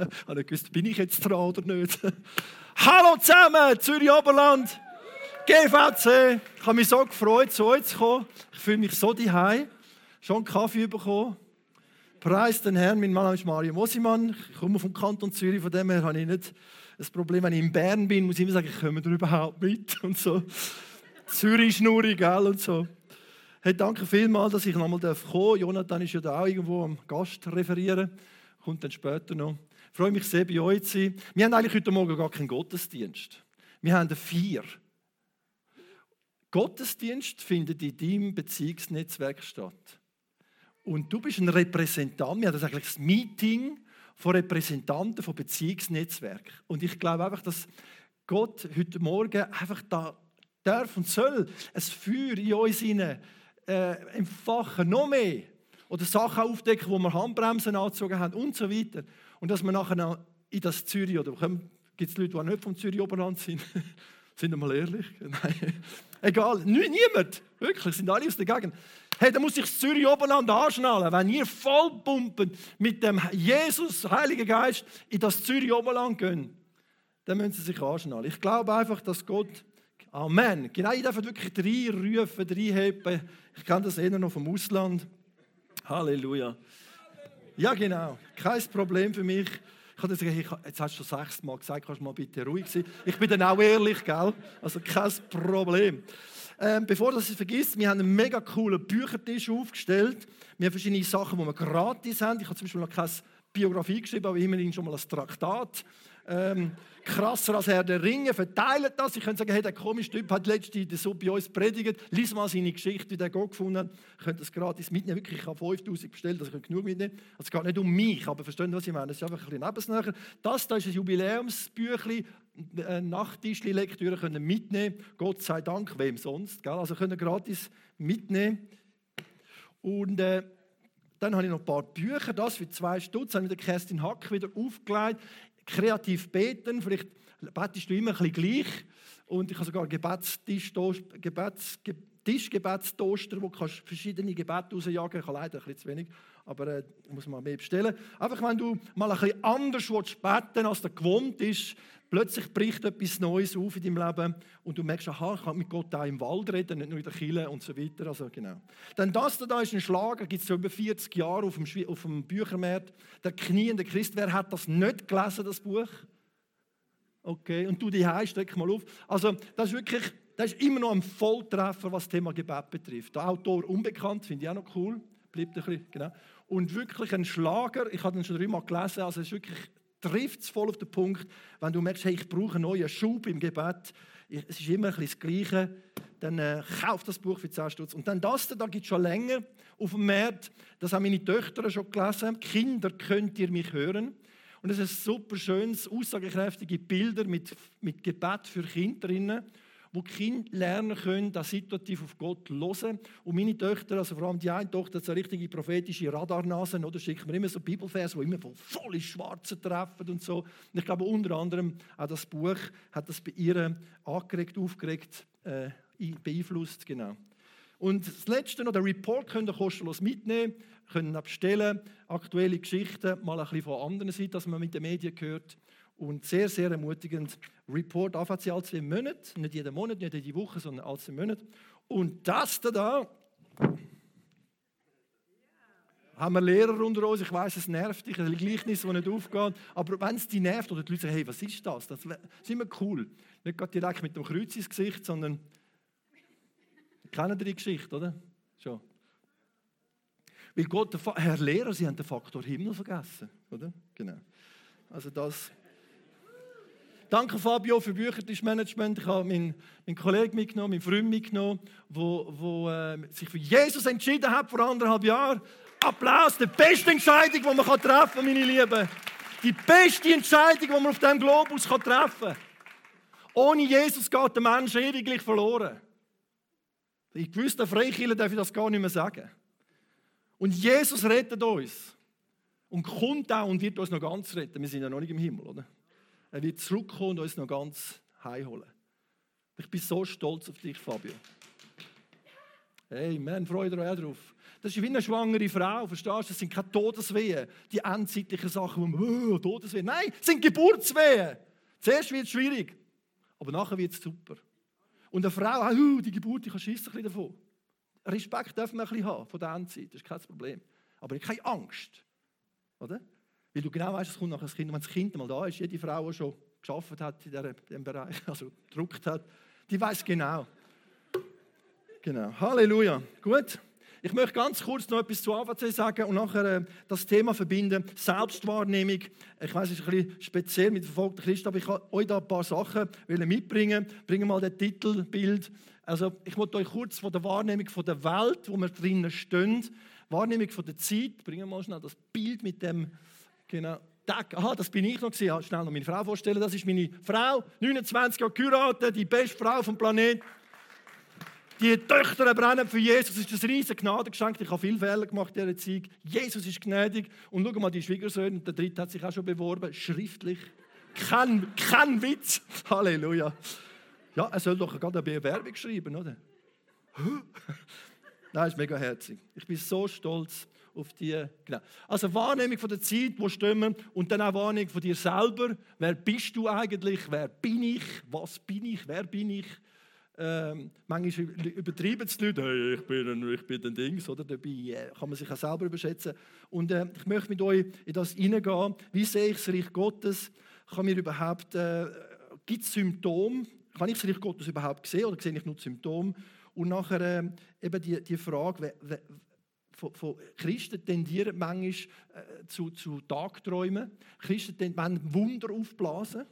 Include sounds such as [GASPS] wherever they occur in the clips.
Ich habe nicht gewusst, bin ich jetzt dran oder nicht. [LAUGHS] Hallo zusammen, Zürich Oberland, GVC. Ich habe mich so gefreut, zu euch zu kommen. Ich fühle mich so daheim. Schon einen Kaffee bekommen. Preis den Herrn, mein Name ist Mario Mosimann. Ich komme vom Kanton Zürich, von dem her habe ich nicht das Problem, wenn ich in Bern bin, muss ich immer sagen, ich komme da überhaupt mit [LAUGHS] und so. Zürich schnurrig, gell, und so. Hey, danke vielmals, dass ich nochmal kommen darf. Jonathan ist ja da auch irgendwo am Gast referieren. Kommt dann später noch. Ich freue mich sehr, bei euch zu sein. Wir haben eigentlich heute Morgen gar keinen Gottesdienst. Wir haben vier. Gottesdienst findet in deinem Beziehungsnetzwerk statt. Und du bist ein Repräsentant. Wir haben das eigentlich das Meeting von Repräsentanten von Beziehungsnetzwerken. Und ich glaube einfach, dass Gott heute Morgen einfach da darf und soll ein Feuer in uns hinein äh, entfachen, noch mehr. Oder Sachen aufdecken, wo wir Handbremsen angezogen haben und so weiter. Und dass wir nachher in das Zürich, oder gibt es Leute, die nicht vom Zürich Oberland sind? [LAUGHS] sind wir mal ehrlich? [LAUGHS] Nein. Egal, niemand. Wirklich, sind alle aus der Gegend. Hey, da muss das Zürich Oberland anschnallen. Wenn ihr vollpumpen mit dem Jesus, Heiligen Geist, in das Zürich Oberland gehen, dann müssen sie sich anschnallen. Ich glaube einfach, dass Gott, Amen, genau, ich darf wirklich drei rufen, drei heben. Ich kenne das eher noch vom Ausland. Halleluja. Ja, genau, kein Problem für mich. Ich habe gesagt, jetzt hast du schon sechsmal gesagt, kannst du mal bitte ruhig sein. Ich bin dann auch ehrlich, gell? Also kein Problem. Ähm, bevor das ich vergisst, wir haben einen mega coolen Büchertisch aufgestellt. Wir haben verschiedene Sachen, die wir gratis haben. Ich habe zum Beispiel noch keine Biografie geschrieben, aber immerhin schon mal ein Traktat. Ähm, krasser als Herr der Ringe, verteilt das. Ich könnte sagen, hey, der komische Typ hat letztens so bei uns predigt. Lies mal seine Geschichte, wie der Gott gefunden hat. Ich könnte das gratis mitnehmen. Wirklich, ich habe 5000 bestellt, also ich genug mitnehmen. Also es geht nicht um mich, aber verstehen, was ich meine. Es ist einfach ein bisschen nebensnäher. Das da ist ein Jubiläumsbüchlein, äh, Nachttischli-Lektüre können mitnehmen. Gott sei Dank, wem sonst. Gell? Also können gratis mitnehmen. Und äh, dann habe ich noch ein paar Bücher, das für zwei Stutz, habe ich mit Kerstin Hack wieder aufgelegt kreativ beten. Vielleicht betest du immer ein bisschen gleich. Und ich habe sogar Gebetstisch, Gebets, Tischgebetstoaster, wo du verschiedene Gebete rausjagen kannst. Ich habe leider ein bisschen zu wenig, aber äh, muss man mehr bestellen. Einfach, wenn du mal ein bisschen anders willst beten als der gewohnt ist, plötzlich bricht etwas Neues auf in deinem Leben und du merkst, aha, ich kann mit Gott auch im Wald reden, nicht nur in der Kille und so weiter. Also, genau. Dann das da ist ein Schlager, gibt es so über 40 Jahre auf dem, auf dem Büchermarkt. Der kniende Christ, wer hat das nicht gelesen, das Buch? Okay, und du die streck mal auf. Also, das ist wirklich, das ist immer noch ein Volltreffer, was das Thema Gebet betrifft. Der Autor unbekannt, finde ich auch noch cool. Bleibt ein bisschen, genau. Und wirklich ein Schlager, ich habe den schon dreimal gelesen, also es ist wirklich trifft es voll auf den Punkt, wenn du merkst, hey, ich brauche einen neuen Schub im Gebet, es ist immer ein bisschen das Gleiche, dann äh, kauf das Buch für 10 Stutz. Und dann das, da gibt es schon länger auf dem Markt, das haben meine Töchter schon gelesen, Kinder, könnt ihr mich hören? Und es ist super schönes, aussagekräftige Bilder mit, mit Gebet für Kinder drinnen wo Kinder lernen können, das situativ auf Gott hören. Und meine Töchter, also vor allem die eine Tochter, hat so richtige prophetische Radarnase, oder? Schickt mir immer so Bibelverse, die immer voll, voll ins Schwarze treffen und so. Und ich glaube, unter anderem auch das Buch hat das bei ihr angeregt, aufgeregt, äh, beeinflusst, genau. Und das Letzte noch, der Report könnt ihr kostenlos mitnehmen, können bestellen, aktuelle Geschichten, mal ein bisschen von anderen Seiten, dass man mit den Medien hört. Und sehr, sehr ermutigend. Report AVC alle zwei Monate, nicht jeden Monat, nicht jede Woche, sondern alle zwei Monate. Und das da, haben wir Lehrer unter uns, ich weiß, es nervt dich, ein Gleichnis, das nicht aufgeht, aber wenn es dich nervt oder die Leute sagen, hey, was ist das? Das ist immer cool. Nicht gerade direkt mit dem Kreuz ins Gesicht, sondern, kennen die Geschichte, oder? Schon. Weil Gott, Herr Lehrer, Sie haben den Faktor Himmel vergessen, oder? Genau. Also das Danke Fabio für Büchertischmanagement. Ich habe meinen, meinen Kollegen mitgenommen, meinen Freund mitgenommen, der äh, sich für Jesus entschieden hat vor anderthalb Jahren. Applaus, die beste Entscheidung, die man treffen kann, meine Lieben. Die beste Entscheidung, die man auf diesem Globus treffen kann. Ohne Jesus geht der Mensch ewiglich verloren. In gewissen Freikirchen darf ich das gar nicht mehr sagen. Und Jesus rettet uns. Und kommt auch und wird uns noch ganz retten. Wir sind ja noch nicht im Himmel, oder? Er wird zurückkommen und uns noch ganz heimholen. Ich bin so stolz auf dich, Fabio. Hey, man, freut euch auch drauf. Das ist wie eine schwangere Frau, verstehst du? Das sind keine Todeswehen, die endzeitlichen Sachen, wo man, oh, Todeswehen. Nein, das sind Geburtswehen. Zuerst wird es schwierig, aber nachher wird es super. Und eine Frau, oh, die Geburt, ich schießt ein bisschen davon. Respekt dürfen wir ein bisschen haben von der Endzeit, das ist kein Problem. Aber keine Angst, oder? Weil du genau weißt, es kommt nachher das Kind. Wenn das Kind mal da ist, jede Frau, die schon geschafft hat in diesem Bereich, [LAUGHS] also gedruckt hat, die weiß genau. Genau. Halleluja. Gut. Ich möchte ganz kurz noch etwas zu AVC sagen und nachher äh, das Thema verbinden. Selbstwahrnehmung. Ich weiß, es ist ein bisschen speziell mit verfolgten Christen, aber ich kann euch da ein paar Sachen mitbringen. Bringen mal das Titelbild. Also, ich wollte euch kurz von der Wahrnehmung von der Welt, wo wir drinnen stehen, Wahrnehmung von der Zeit. Bringen wir mal schnell das Bild mit dem, genau. Aha, das bin ich noch gewesen. Schnell noch meine Frau vorstellen. Das ist meine Frau, 29 Jahre geheiratet, die beste Frau vom Planeten. Die Töchter brennen für Jesus. Das ist ein riesiges Gnadengeschenk. Ich habe viele Fehler gemacht in dieser Zeit. Jesus ist gnädig. Und schau mal, die Schwiegersöhne, der dritte hat sich auch schon beworben, schriftlich. Kein, kein Witz. [LAUGHS] Halleluja. Ja, er soll doch gerade eine Bewerbung schreiben, oder? [LAUGHS] Nein, ist mega herzig. Ich bin so stolz auf die. Genau. Also Wahrnehmung von der Zeit, wo stimmen, und dann auch Wahrnehmung von dir selber. Wer bist du eigentlich? Wer bin ich? Was bin ich? Wer bin ich? Ähm, manchmal übertreiben es die Leute, hey, ich bin ein, ich bin ein Dings, oder? Dabei äh, kann man sich auch selber überschätzen. Und äh, ich möchte mit euch in das hineingehen. Wie sehe ich das Reich Gottes? Kann mir überhaupt, äh, gibt es Symptome? Kann ich das Reich Gottes überhaupt sehen oder sehe ich nur Symptome? Und nachher äh, eben die, die Frage, von, von Christen tendieren manchmal äh, zu, zu Tagträumen. Christen wollen Wunder aufblasen.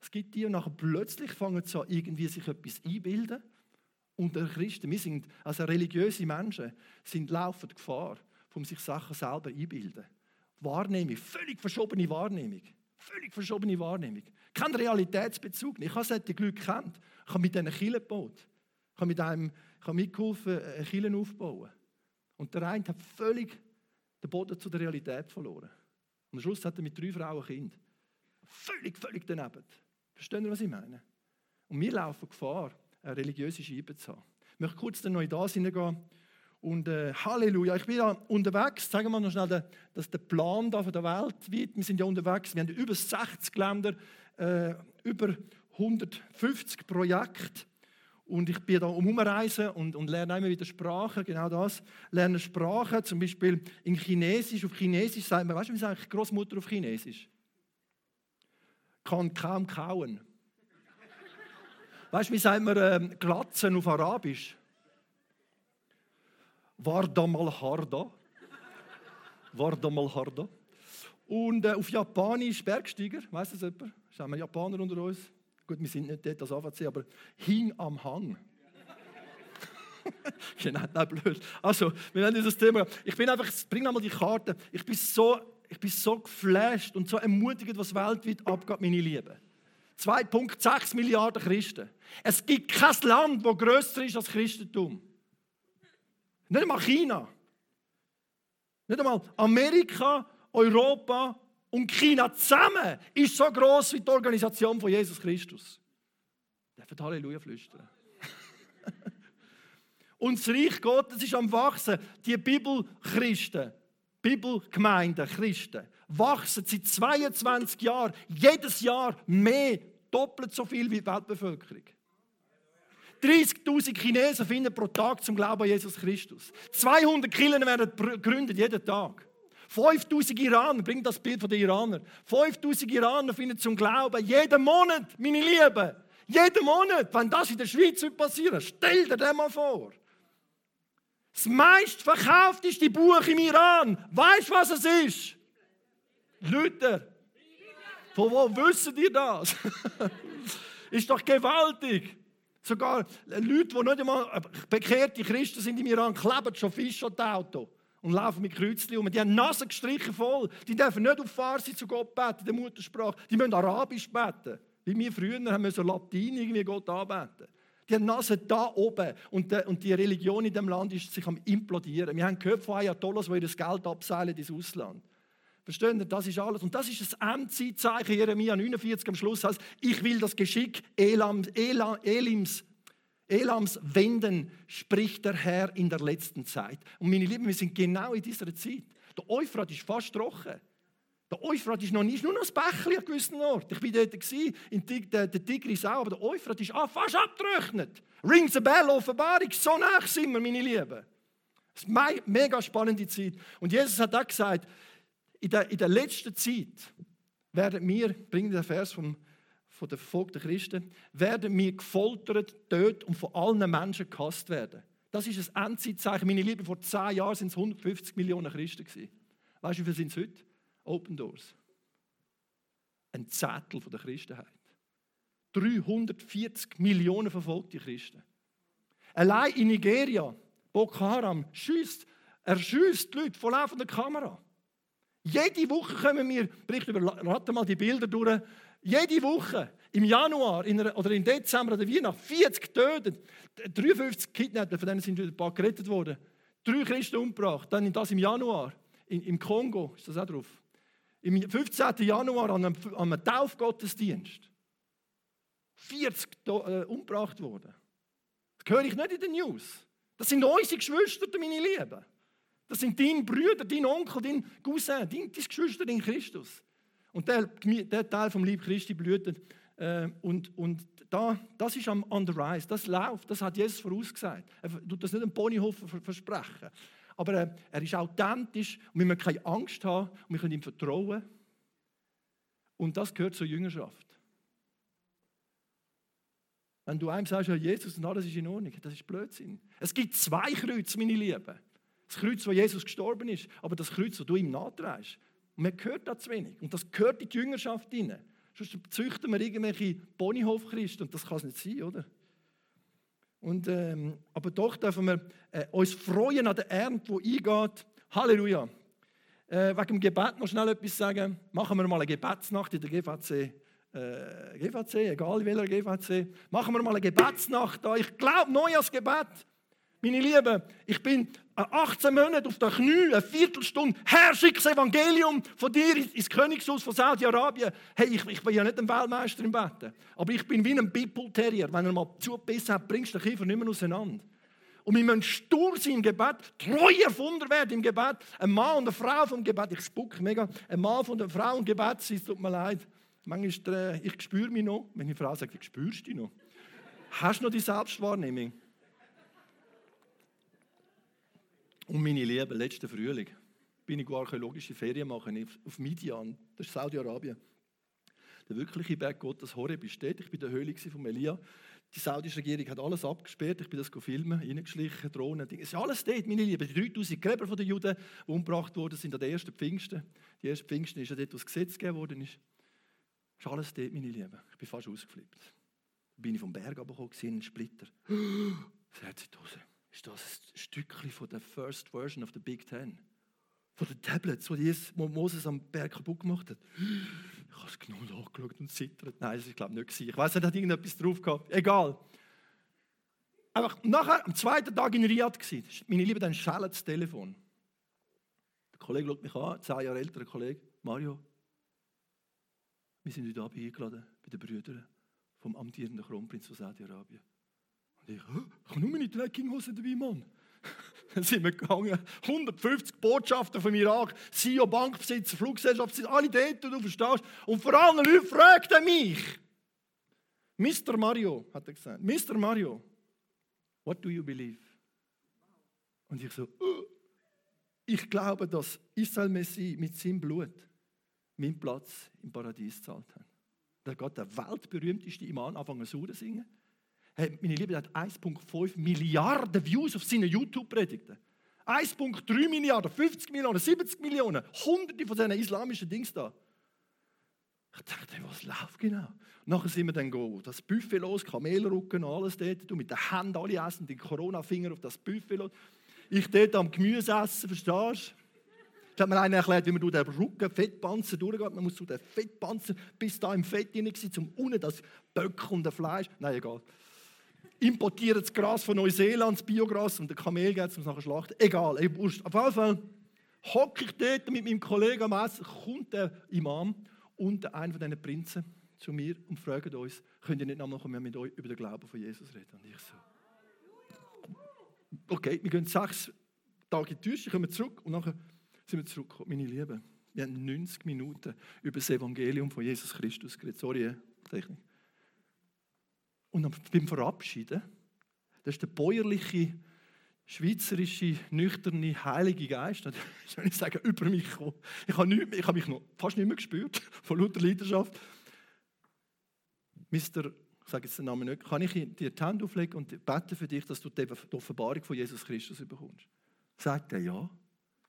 Es gibt die und nachher plötzlich fangen sie an, irgendwie sich etwas einbilden. Und der Christen, wir sind, also religiöse Menschen, sind laufend Gefahr, um sich Sachen selber einbilden. Wahrnehmung, völlig verschobene Wahrnehmung. Völlig verschobene Wahrnehmung. Kein Realitätsbezug. Ich habe solche Leute gekannt. Ich habe mit denen Kirchen gebaut. Ich habe mit einem ich habe mitgeholfen, eine Kirche aufzubauen. Und der eine hat völlig den Boden zu der Realität verloren. Und am Schluss hat er mit drei Frauen ein Kind. Völlig, völlig daneben. Verstehen Sie, was ich meine? Und wir laufen Gefahr, eine religiöse Scheibe zu haben. Ich möchte kurz noch in das hineingehen. Und äh, Halleluja, ich bin da unterwegs. Sagen wir noch schnell, dass der Plan da von der Welt wird. Wir sind ja unterwegs. Wir haben über 60 Länder, äh, über 150 Projekte. Und ich bin da umreisen und, und lerne immer wieder Sprachen, genau das. Lerne Sprachen, zum Beispiel in Chinesisch. Auf Chinesisch sagt man, weißt du, wie sagt Großmutter auf Chinesisch? kann kaum kauen. Weißt du, wie sagt man ähm, Glatzen auf Arabisch? War da mal harda. War da mal harda. Und äh, auf Japanisch Bergsteiger, weißt du das jemand? Schauen wir Japaner unter uns? Gut, wir sind nicht dort als AVC, aber hing am Hang. [LAUGHS] genau, nein, blöd. Also, wir haben dieses Thema. Ich bin einfach, bring nochmal die Karte. Ich bin so ich bin so geflasht und so ermutigend, was weltweit abgeht, meine Lieben. 2,6 Milliarden Christen. Es gibt kein Land, das grösser ist als Christentum. Nicht einmal China. Nicht einmal Amerika, Europa und China zusammen ist so groß wie die Organisation von Jesus Christus. Dürfen Halleluja flüstern. [LAUGHS] und das Reich Gottes ist am Wachsen. Die Bibelchristen, Bibelgemeinden, Christen, wachsen seit 22 Jahren jedes Jahr mehr, doppelt so viel wie die Weltbevölkerung. 30.000 Chinesen finden pro Tag zum Glauben an Jesus Christus. 200 Kirchen werden gegründet jeden Tag. 5000 Iraner, bringt das Bild von den Iranern. 5000 Iraner finden zum Glauben jeden Monat, meine Lieben. Jeden Monat, wenn das in der Schweiz passiert, stell dir das mal vor. Das meistverkaufteste Buch im Iran. Weißt du, was es ist? Luther. Von wo wissen ihr das? [LAUGHS] ist doch gewaltig. Sogar Leute, die nicht einmal bekehrte Christen sind im Iran, kleben schon Fisch an Auto und laufen mit Kreuzchen um. Die haben Nase gestrichen voll. Die dürfen nicht auf Farsi zu Gott beten, der Muttersprache. Die müssen Arabisch beten. Wie wir früher haben wir so Latein irgendwie Gott anbeten. Die haben Nase da oben. Und, die, und die Religion in dem Land ist sich am implodieren. Wir haben gehört von Ayatollahs, die ihr Geld abseilen ins Ausland. Verstehen ihr? Das ist alles. Und das ist das Endzeitzeichen Jeremia 49 am Schluss heißt, ich will das Geschick Elam, Elam, Elims, Elams wenden, spricht der Herr in der letzten Zeit. Und meine Lieben, wir sind genau in dieser Zeit. Der Euphrat ist fast trocken. Der Euphrat ist noch nicht, nur noch das Bächli an gewissen Orten. Ich war dort, in der, der Tigris auch, aber der Euphrat ist ah, fast abgetrocknet. Rings a bell, Offenbarung, so nah sind wir, meine Lieben. Das ist eine mega spannende Zeit. Und Jesus hat auch gesagt, in der, in der letzten Zeit werden wir, bringen den Vers vom, von den verfolgten Christen, werden wir gefoltert, tötet und von allen Menschen gehasst werden. Das ist ein Endzeitzeichen. Meine Lieben, vor zehn Jahren waren es 150 Millionen Christen. Weißt du, wie viele sind es heute? Open Doors. Ein Zettel der Christenheit. 340 Millionen verfolgte Christen. Allein in Nigeria, Boko Haram, schießt, er schießt die Leute vor laufender Kamera. Jede Woche kommen wir, berichten über, mal die Bilder durch, jede Woche im Januar in einer, oder im Dezember oder Weihnachten 40 getötet, 53 Kidnapped, von denen sind ein paar gerettet worden. Drei Christen umgebracht, dann das im Januar, in, im Kongo, ist das auch drauf. Im 15. Januar an einem, an einem Taufgottesdienst. 40 äh, umgebracht worden. Das höre ich nicht in den News. Das sind unsere Geschwister, meine Lieben. Das sind deine Brüder, dein Onkel, dein Cousin, dein, dein Geschwister in Christus. Und der, der Teil vom Lieb Christi blühtet. Äh, und, und da, das ist am on the rise, das läuft, das hat Jesus vorausgesagt. Er tut das nicht einem Ponyhof versprechen. Aber er, er ist authentisch und wir müssen keine Angst haben und wir können ihm vertrauen. Und das gehört zur Jüngerschaft. Wenn du einem sagst, Jesus und alles ist in Ordnung, das ist Blödsinn. Es gibt zwei Kreuze, meine Lieben. Das Kreuz, wo Jesus gestorben ist, aber das Kreuz, wo du ihm nachträgst. Und man hört da zu wenig. Und das gehört in die Jüngerschaft hinein. Sonst züchten wir irgendwelche Ponyhof-Christen und das kann es nicht sein, oder? Und, ähm, aber doch dürfen wir äh, uns freuen an der Ernte, die eingeht. Halleluja. Äh, wegen dem Gebet noch schnell etwas sagen. Machen wir mal eine Gebetsnacht in der GVC. Äh, GVC, egal welcher GVC. Machen wir mal eine Gebetsnacht da. Ich glaube neu als Gebet. Meine Lieben, ich bin 18 Monate auf den Knie, eine Viertelstunde, Herr, schick das Evangelium von dir ins Königshaus von Saudi-Arabien. Hey, ich, ich, bin ja nicht ein Weltmeister im Betten, aber ich bin wie ein People-Terrier. Wenn er mal zugebissen hat, bringst du den Kiefer nicht mehr auseinander. Und wir müssen stur sein im Gebet, treu erfunden werden im Gebet. Ein Mann und eine Frau vom Gebet, ich spuck mega, ein Mann von der Frau im Gebet, es tut mir leid. Manchmal, äh, ich spüre mich noch, die Frau sagt, ich spürst dich noch. Hast du noch die Selbstwahrnehmung? Und meine Liebe, letzten Frühling bin ich archäologische Ferien machen auf Midian, das ist Saudi-Arabien. Der wirkliche Berg Gottes Horeb ist dort. Ich war in der Höhle von Elia. Die saudische Regierung hat alles abgesperrt. Ich bin das filmen, reingeschlichen, Drohnen. Es ist alles dort, meine Lieben. Die 3000 Gräber der Juden, die umgebracht wurden, sind an den ersten Pfingsten. Die ersten Pfingsten ist ja dort, wo das Gesetz gegeben worden ist. Das ist alles dort, meine Lieben. Ich bin fast ausgeflippt. Dann bin ich vom Berg runtergekommen, einen Splitter. Das Herz in die Hose ist das ein Stückchen von der First Version of the Big Ten. Von den Tablets, die Moses am Berg kaputt gemacht hat. Ich habe es genau angeschaut und zittert. Nein, das war glaube ich nicht. Ich weiß nicht, hat irgendetwas drauf gehabt. Egal. Einfach nachher, am zweiten Tag in Riyadh gewesen. Meine Liebe, dann schellt das Telefon. Der Kollege schaut mich an, zehn Jahre älterer Kollege. Mario, wir sind heute Abend eingeladen bei den Brüdern vom amtierenden Kronprinz von Saudi-Arabien. Ich, habe nur meine Trekkinghose dabei, Mann. [LAUGHS] Dann sind wir gegangen. 150 Botschafter vom Irak, CEO, Bankbesitzer, Fluggesellschaftsbesitzer, alle dort, du verstehst. Und vor allem Leute fragten mich. Mr. Mario, hat er gesagt. Mr. Mario, what do you believe? Und ich so, uh, ich glaube, dass Israel Messi mit seinem Blut meinen Platz im Paradies gezahlt hat. Da geht der weltberühmteste Imam anfangen zu singen. Hey, meine Liebe, hat 1,5 Milliarden Views auf seinen YouTube-Predigten. 1,3 Milliarden, 50 Millionen, 70 Millionen, hunderte von diesen islamischen Dings da. Ich dachte, was läuft genau? nachher sind wir dann go, das Buffet los, Kamelrücken, alles dort, du mit den Händen alle essen, die Corona-Finger auf das Buffet los. Ich dort am Gemüse essen, verstehst du? Da hat mir einer erklärt, wie man durch den Rücken, Fettpanzer durchgeht. Man muss durch den Fettpanzer bis da im Fett hinein sein, um unten das Böck und das Fleisch. Nein, egal importieren das Gras von Neuseeland, das Biogras, und der Kamel geht es nachher schlachten. Egal, ey, Auf jeden Fall hocke ich dort mit meinem Kollegen am Essen, kommt der Imam und einer von diesen Prinzen zu mir und fragt uns, könnt ihr nicht nochmal mit euch über den Glauben von Jesus reden? Und ich so, okay, wir gehen sechs Tage in die Wüste, kommen zurück und nachher sind wir zurückgekommen. Meine Lieben, wir haben 90 Minuten über das Evangelium von Jesus Christus geredet. Sorry, Technik. Und beim Verabschieden, das ist der bäuerliche, schweizerische, nüchterne Heilige Geist, [LAUGHS] soll ich sagen, über mich gekommen. Ich habe, nicht, ich habe mich noch fast nicht mehr gespürt, [LAUGHS] von lauter Leidenschaft. Mister, ich sage jetzt den Namen nicht, kann ich dir die Hand auflegen und beten für dich, dass du die Offenbarung von Jesus Christus bekommst? Sagt er ja.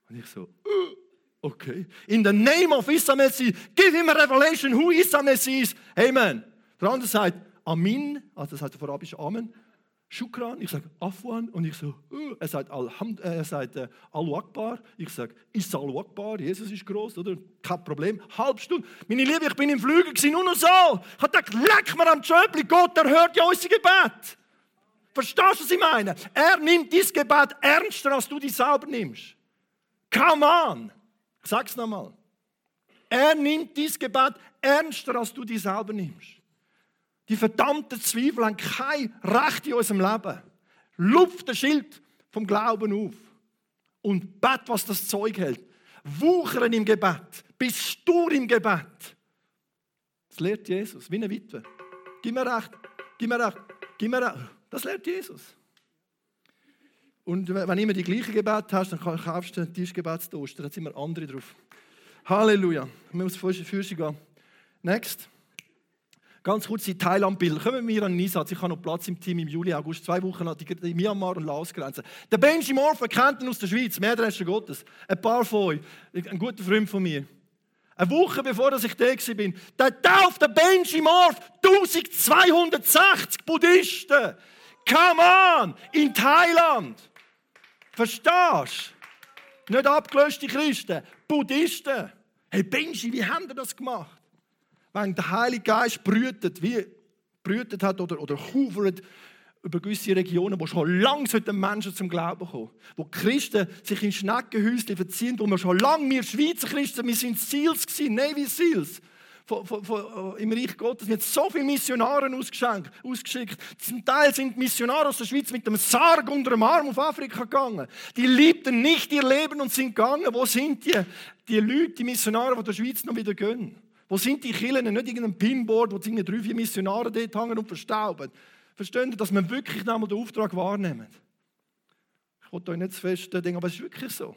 Und ich so, äh, okay. In the name of Isa Messi, give him a revelation who Isa Messi is. Amen. Der andere sagt, Amin, also das heißt auf Arabisch Amen. Shukran, ich sage Afwan und ich so, uh, er sagt, Alhamd, äh, er sagt äh, Allahu Akbar, ich sage Is Allahu Akbar, Jesus ist groß, oder? Kein Problem. Halb Stunde. Meine Liebe, ich bin im Flügel, nur noch so. Ich habe gedacht, leck mir am Schöpfli, Gott, er hört ja unser Gebet. Verstehst du, was ich meine? Er nimmt dieses Gebet ernster, als du dich selber nimmst. Come on! Ich sag's nochmal. Er nimmt dieses Gebet ernster, als du dich selber nimmst. Die verdammten Zweifel haben kein Recht in unserem Leben. Lupft den Schild vom Glauben auf und bet, was das Zeug hält. Wuchern im Gebet, bist stur im Gebet. Das lehrt Jesus, wie eine Witwe. Gib mir recht, gib mir recht, gib mir recht. Das lehrt Jesus. Und wenn immer die gleichen Gebete hast, dann kaufst du einen Tischgebetstoast, da sind immer andere drauf. Halleluja. Wir müssen für gehen. Next. Ganz kurz die Thailand-Bilder. Kommen wir an den Einsatz. Ich habe noch Platz im Team im Juli, August. Zwei Wochen an die Myanmar und Laos Grenze. Der Benji Morph, kennt ihn aus der Schweiz, mehr der Rest Gottes. Ein paar von euch, ein guter Freund von mir. Eine Woche bevor ich da war, der taufte Benji Morph 1260 Buddhisten. Come on! In Thailand. Verstehst du? Nicht abgelöste Christen, Buddhisten. Hey Benji, wie haben ihr das gemacht? Wenn der Heilige Geist brütet, wie brütet hat oder, oder hovert über gewisse Regionen, wo schon lange Menschen zum Glauben kommen. Wo Christen sich in Schneckenhäuschen verziehen, wo wir schon lange, wir Schweizer Christen, wir sind Seals gewesen, Navy Seals. Von, von, von, Im Reich Gottes. Wir haben so viele Missionare ausgeschickt. Zum Teil sind Missionare aus der Schweiz mit dem Sarg unter dem Arm auf Afrika gegangen. Die liebten nicht ihr Leben und sind gegangen. Wo sind die? Die Leute, die Missionare, die der Schweiz noch wieder gehen. Wo sind die Kirchen? Nicht irgendein Pinboard, wo drei, vier Missionare dort hängen und verstauben. Verstehen dass wir wirklich nochmal den Auftrag wahrnehmen? Ich wollte euch nicht zu fest denken, aber es ist wirklich so.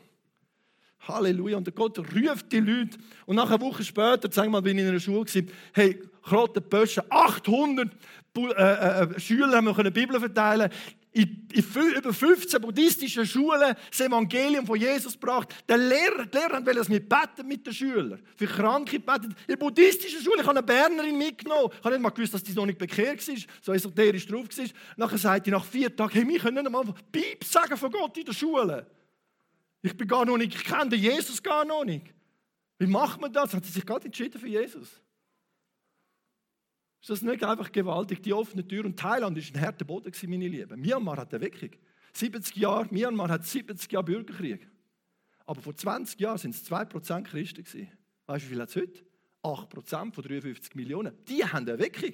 Halleluja. Und Gott ruft die Leute. Und nach einer Woche später, wir mal, bin ich in einer Schule gewesen, hey, Krotte Bösche, 800 äh, äh, Schüler haben wir Bibel verteilen in, über 15 buddhistischen Schulen das Evangelium von Jesus gebracht. Der Lehrer, die Lehrer wollen es mit beten mit den Schülern. Für Kranke beten. In buddhistischen Schule, ich habe eine Bernerin mitgenommen. Ich habe nicht mal gewusst, dass die noch nicht bekehrt war, so esoterisch drauf war. Nachher sagt die nach vier Tagen, hey, wir können nicht mal Piep sagen von Gott in der Schule. Ich bin gar noch nicht, ich kenne Jesus gar noch nicht. Wie macht man das? Hat sie sich gerade entschieden für Jesus? Ist das nicht einfach gewaltig, die offene Tür? Und Thailand war ein harter Boden, meine Lieben. Myanmar hat eine Weckung. 70 Jahre, Myanmar hat 70 Jahre Bürgerkrieg. Aber vor 20 Jahren waren es 2% Christen. Weißt du, wie viel hat es heute? 8% von 53 Millionen. Die haben eine Weckung.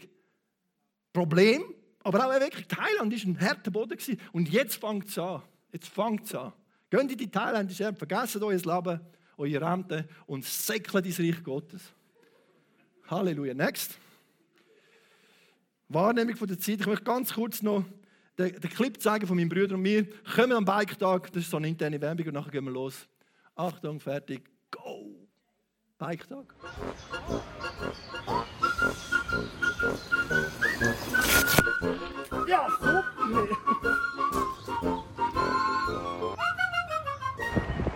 Problem, aber auch eine Weckung. Thailand war ein harter Boden. Und jetzt fängt es an. Jetzt fängt es an. Geht in die thailändische Erde, vergessen euer Leben, eure Rente und säckelt ins Reich Gottes. Halleluja. Next. Wahrnehmung von der Zeit. Ich möchte ganz kurz noch den, den Clip zeigen von meinem Bruder und mir. Kommen am Bike-Tag, das ist so eine interne Werbung und nachher gehen wir los. Achtung, fertig, go! Bike-Tag. Ja, super!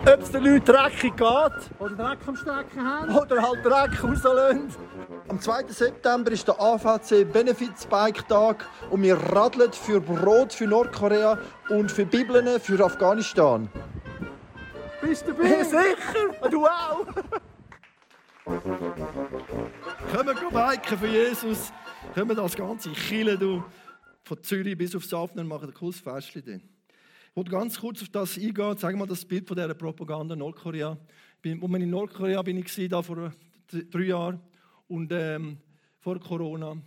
Ob es den Leuten dreckig geht. Oder Dreck am Strecken haben. Oder halt Dreck rauslassen. Am 2. September ist der AVC Benefits Bike Tag und wir radeln für Brot für Nordkorea und für Bibeln für Afghanistan. Bist du dabei? Sicher! Du auch! Kommen wir biken für Jesus. Kommen als ganze Kille du von Zürich bis auf Safner machen ein cooles Festchen. Ich wollte ganz kurz auf das eingehen. Zeig mal das Bild von dieser Propaganda in Nordkorea. Als ich in Nordkorea bin ich da vor drei Jahren und ähm, vor Corona.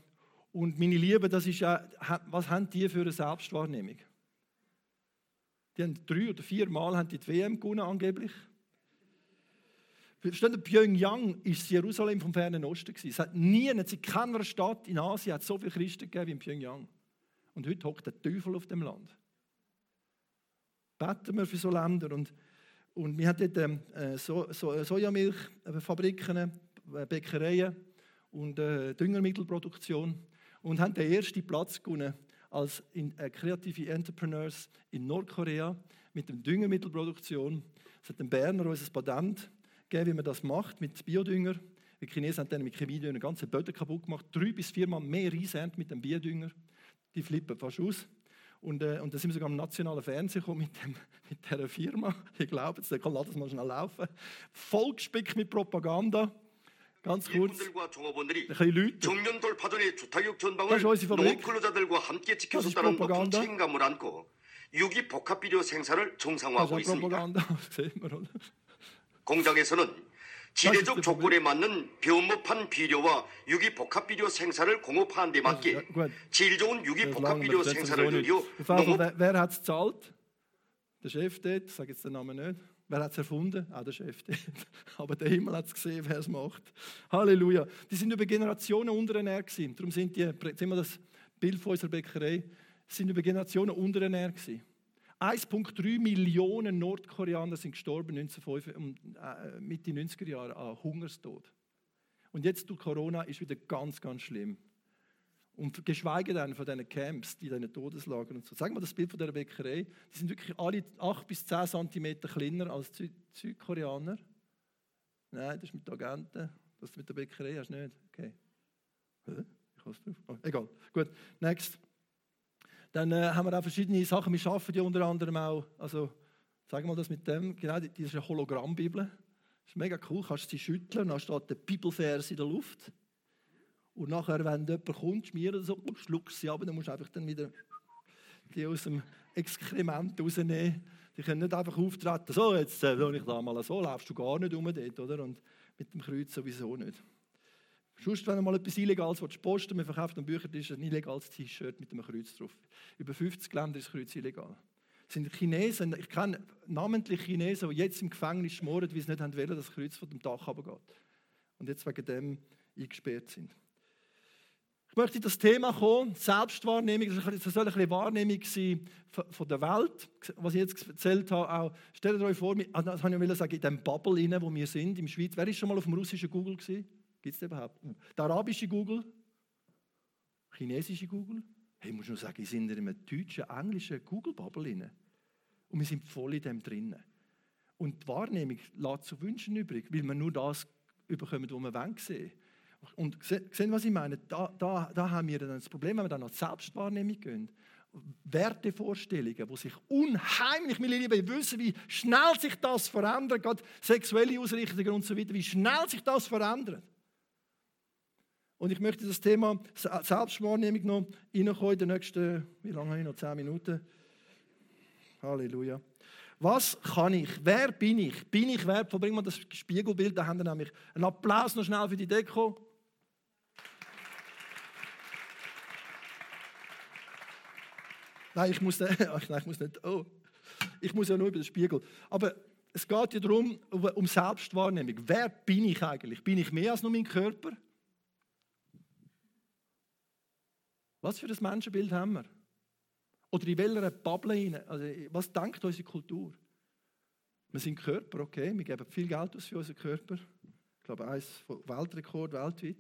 Und meine Liebe, das ist ja, was haben die für eine Selbstwahrnehmung? Die haben drei oder vier Mal haben die, die WM gewonnen, angeblich. Versteht Pyongyang das Jerusalem vom fernen Osten. Es hat nie, in keiner Stadt in Asien hat so viele Christen gegeben wie in Pyongyang. Und heute hockt der Teufel auf dem Land. Beten wir für so Länder. Und, und wir haben dort ähm, äh, so, so, Sojamilchfabriken, äh, Bäckereien und äh, Düngermittelproduktion und haben den ersten Platz gewonnen als in, äh, kreative Entrepreneurs in Nordkorea mit der Düngermittelproduktion. Es hat den Berner uns ein Patent gegeben, wie man das macht mit Biodünger. Die Chinesen haben dann mit Chemiedünger ganze Böden kaputt gemacht. Drei bis viermal mehr Reisernte mit dem Biodünger. Die flippen fast aus. Und, äh, und da sind wir sogar im nationalen Fernsehen gekommen mit, dem, [LAUGHS] mit dieser Firma. Ich glaube, jetzt kann das mal schnell laufen. Vollgespickt mit Propaganda. Ganz kurz. Ein bisschen Leute. 정년돌파전의 주타격 전방을 노클로자들과 함께 지켜줬다는 높은 책임감을 안고 유기 [LAUGHS] 복합 비료 생산을 정상화하고 있습니다. 공장에서는 지대적 조건에 맞는 변모판 비료와 유기 복합 비료 생산을 공업화한 데 맞게 질 좋은 유기 복합 비료 생산을 늘려 농업 Wer hat es gezahlt? Der Chef dort, ich sage jetzt den Namen nicht. Wer hat es erfunden? Auch der Chef dort. [LAUGHS] Aber der Himmel hat es gesehen, wer es macht. Halleluja. Die sind über Generationen unterernährt gewesen. Darum sind die, jetzt sehen wir das Bild von unserer Bäckerei, sind über Generationen unterernährt gewesen. 1,3 Millionen Nordkoreaner sind gestorben 1905, äh, Mitte 90er Jahre an Hungerstod. Und jetzt durch Corona ist wieder ganz, ganz schlimm. Und geschweige denn von diesen Camps, die diesen Todeslagern und so. Sagen wir das Bild von der Bäckerei. Die sind wirklich alle 8 bis 10 cm kleiner als die Südkoreaner. Nein, das ist mit Agenten. Das mit der Bäckerei hast du nicht. Okay. Ich drauf. Oh, egal. Gut, next. Dann äh, haben wir auch verschiedene Sachen. Wir arbeiten ja unter anderem auch, also sagen wir mal das mit dem, genau, die, ist eine Hologrammbibel. Das ist mega cool, kannst du sie schütteln dann steht der Bibelvers in der Luft. Und nachher, wenn jemand kommt, schmiert oder so, schluckst sie ab, dann musst du einfach dann wieder die aus dem Exkrement rausnehmen. Die können nicht einfach auftreten, so, jetzt äh, ich da mal so, laufst du gar nicht um dort, oder? Und mit dem Kreuz sowieso nicht. Sonst, wenn du mal etwas Illegales posten wir verkaufen am Büchertisch ein illegales T-Shirt mit einem Kreuz drauf. Über 50 Länder ist das Kreuz illegal. Das sind Chinesen, ich kenne namentlich Chinesen, die jetzt im Gefängnis schmoren, weil sie nicht wollen, dass das Kreuz von dem Dach runtergeht. Und jetzt wegen dem eingesperrt sind. Ich möchte das Thema kommen, Selbstwahrnehmung, das soll ein bisschen Wahrnehmung sein von der Welt, was ich jetzt erzählt habe. Auch, stellt euch vor, ah, das habe ich sagen, in dem Bubble, wo wir sind, im Schweiz. Wer ist schon mal auf dem russischen Google gewesen? Gibt es überhaupt? Der arabische Google? Chinesische Google? Hey, ich muss nur sagen, wir sind in einem deutschen, englischen Google-Bubble Und wir sind voll in dem drinnen. Und die Wahrnehmung lässt zu wünschen übrig, weil wir nur das überkommen, was wir sehen Und sehen, was ich meine? Da, da, da haben wir dann das Problem, wenn wir dann nach Selbstwahrnehmung gehen. Wertevorstellungen, die sich unheimlich, meine Lieben, wissen, wie schnell sich das verändert, gerade sexuelle Ausrichtungen und so weiter, wie schnell sich das verändert. Und ich möchte das Thema Selbstwahrnehmung noch reinkommen in den nächsten, wie lange habe ich noch? Zehn Minuten. Halleluja. Was kann ich? Wer bin ich? Bin ich wertvoll? Bring mal das Spiegelbild, da haben wir nämlich einen Applaus noch schnell für die Deko. Nein, ich muss, [LAUGHS] nicht, ich muss nicht. Oh, ich muss ja nur über den Spiegel. Aber es geht ja darum, um Selbstwahrnehmung. Wer bin ich eigentlich? Bin ich mehr als nur mein Körper? Was für ein Menschenbild haben wir? Oder in welcher Bubble hinein? Also, was denkt unsere Kultur? Wir sind Körper, okay, wir geben viel Geld aus für unseren Körper. Ich glaube, eins Weltrekord weltweit.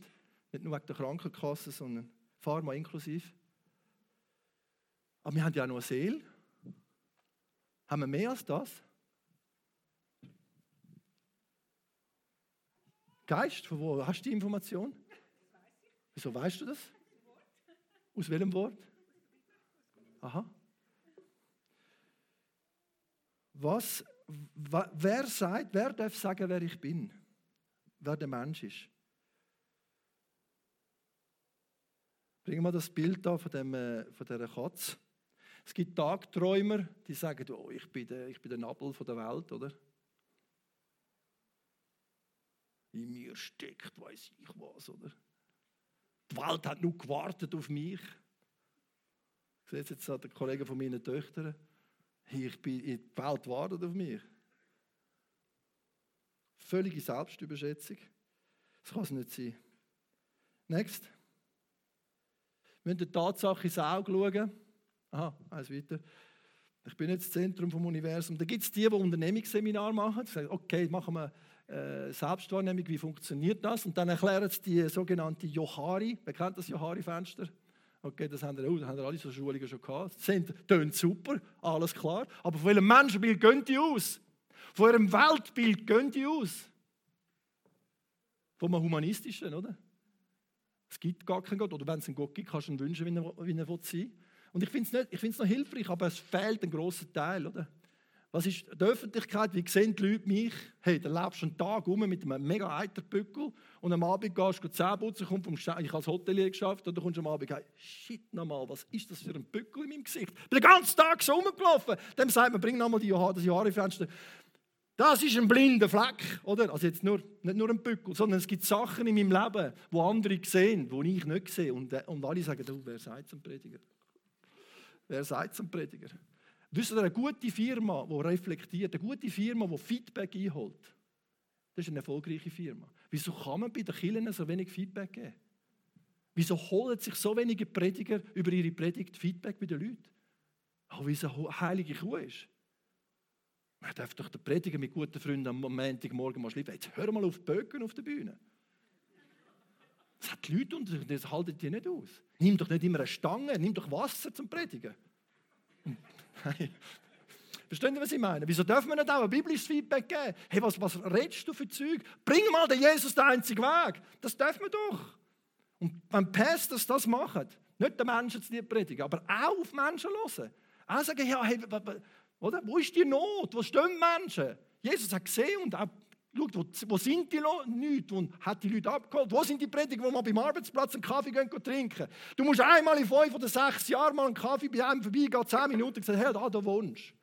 Nicht nur wegen der Krankenkasse, sondern Pharma inklusiv. Aber wir haben ja auch noch eine Seele. Haben wir mehr als das? Geist, von wo hast du die Information? Wieso weißt du das? Aus welchem Wort? Aha. Was, wer sagt, wer darf sagen, wer ich bin? Wer der Mensch ist? Bringen wir das Bild da von, dem, äh, von dieser Katze. Es gibt Tagträumer, die sagen, oh, ich bin der, ich bin der Nabel der Welt, oder? In mir steckt, weiß ich was, oder? Die Welt hat nur gewartet auf mich. Ich sehe jetzt an den Kollegen von meinen Töchtern. Ich bin, die Welt wartet auf mich. Völlige Selbstüberschätzung. Das kann es nicht sein. Next. Wir müssen der Tatsache ins Auge schauen. Aha, eins weiter. Ich bin nicht das Zentrum vom Universum. Da gibt es die, die Unternehmungsseminar machen. Die sagen, okay, machen wir äh, Selbstwahrnehmung, wie funktioniert das? Und dann erklären sie die sogenannte Johari. Wer kennt das Johari-Fenster? Okay, das haben, oh, das haben alle so Schulungen schon gehabt. Sind, tönt super, alles klar. Aber von welchem Menschenbild gehen die aus? Von ihrem Weltbild gehen die aus? Vom humanistischen, oder? Es gibt gar keinen Gott. Oder wenn es einen Gott gibt, kannst du ihn wünschen, wie er, wie er sein will. Und ich finde es noch hilfreich, aber es fehlt ein großer Teil. Oder? Was ist die Öffentlichkeit? Wie sehen die Leute mich? Hey, da lebst du einen Tag um mit einem mega Eiterbückel und am Abend gehst du Zähne putzen, kommst vom Sch ich als Hotelier geschafft und dann kommst du am Abend hey, shit nochmal, was ist das für ein Bückel in meinem Gesicht? Ich bin den ganzen Tag so rumgelaufen. Dem sagt man, bring nochmal das Jahrefenster. Das ist ein blinder Fleck, oder? Also jetzt nur, nicht nur ein Bückel, sondern es gibt Sachen in meinem Leben, wo andere sehen, wo ich nicht sehe. Und, äh, und alle sagen, oh, wer seid zum Prediger? Wer seid zum Prediger? Wisst ihr, eine gute Firma, die reflektiert, eine gute Firma, die Feedback einholt, das ist eine erfolgreiche Firma. Wieso kann man bei den Kirchen so wenig Feedback geben? Wieso holen sich so wenige Prediger über ihre Predigt Feedback bei den Leuten? Auch wie es eine heilige Kuh ist. Man darf doch den Prediger mit guten Freunden am Montagmorgen mal schreiben, jetzt hör mal auf Böcken auf der Bühne. Das hat die Leute und das halten die nicht aus. Nimm doch nicht immer eine Stange, nimm doch Wasser zum Predigen. Verstehen Sie, was ich meine? Wieso dürfen wir nicht auch ein biblisches Feedback geben? Hey, was, was redest du für Zeug? Bring mal den Jesus den einzigen Weg. Das dürfen wir doch. Und wenn Pastors das machen, nicht den Menschen zu predigen, aber auch auf Menschen hören. Auch sagen, ja, hey, oder? Wo ist die Not? Wo stehen die Menschen? Jesus hat gesehen und auch geschaut, wo, wo sind die Leute und hat die Leute abgeholt. Wo sind die Prediger, wo man beim Arbeitsplatz einen Kaffee gehen trinken? Du musst einmal in fünf oder sechs Jahren mal einen Kaffee bei einem vorbeigehen, zehn Minuten und sagen, hey, da, da wohnst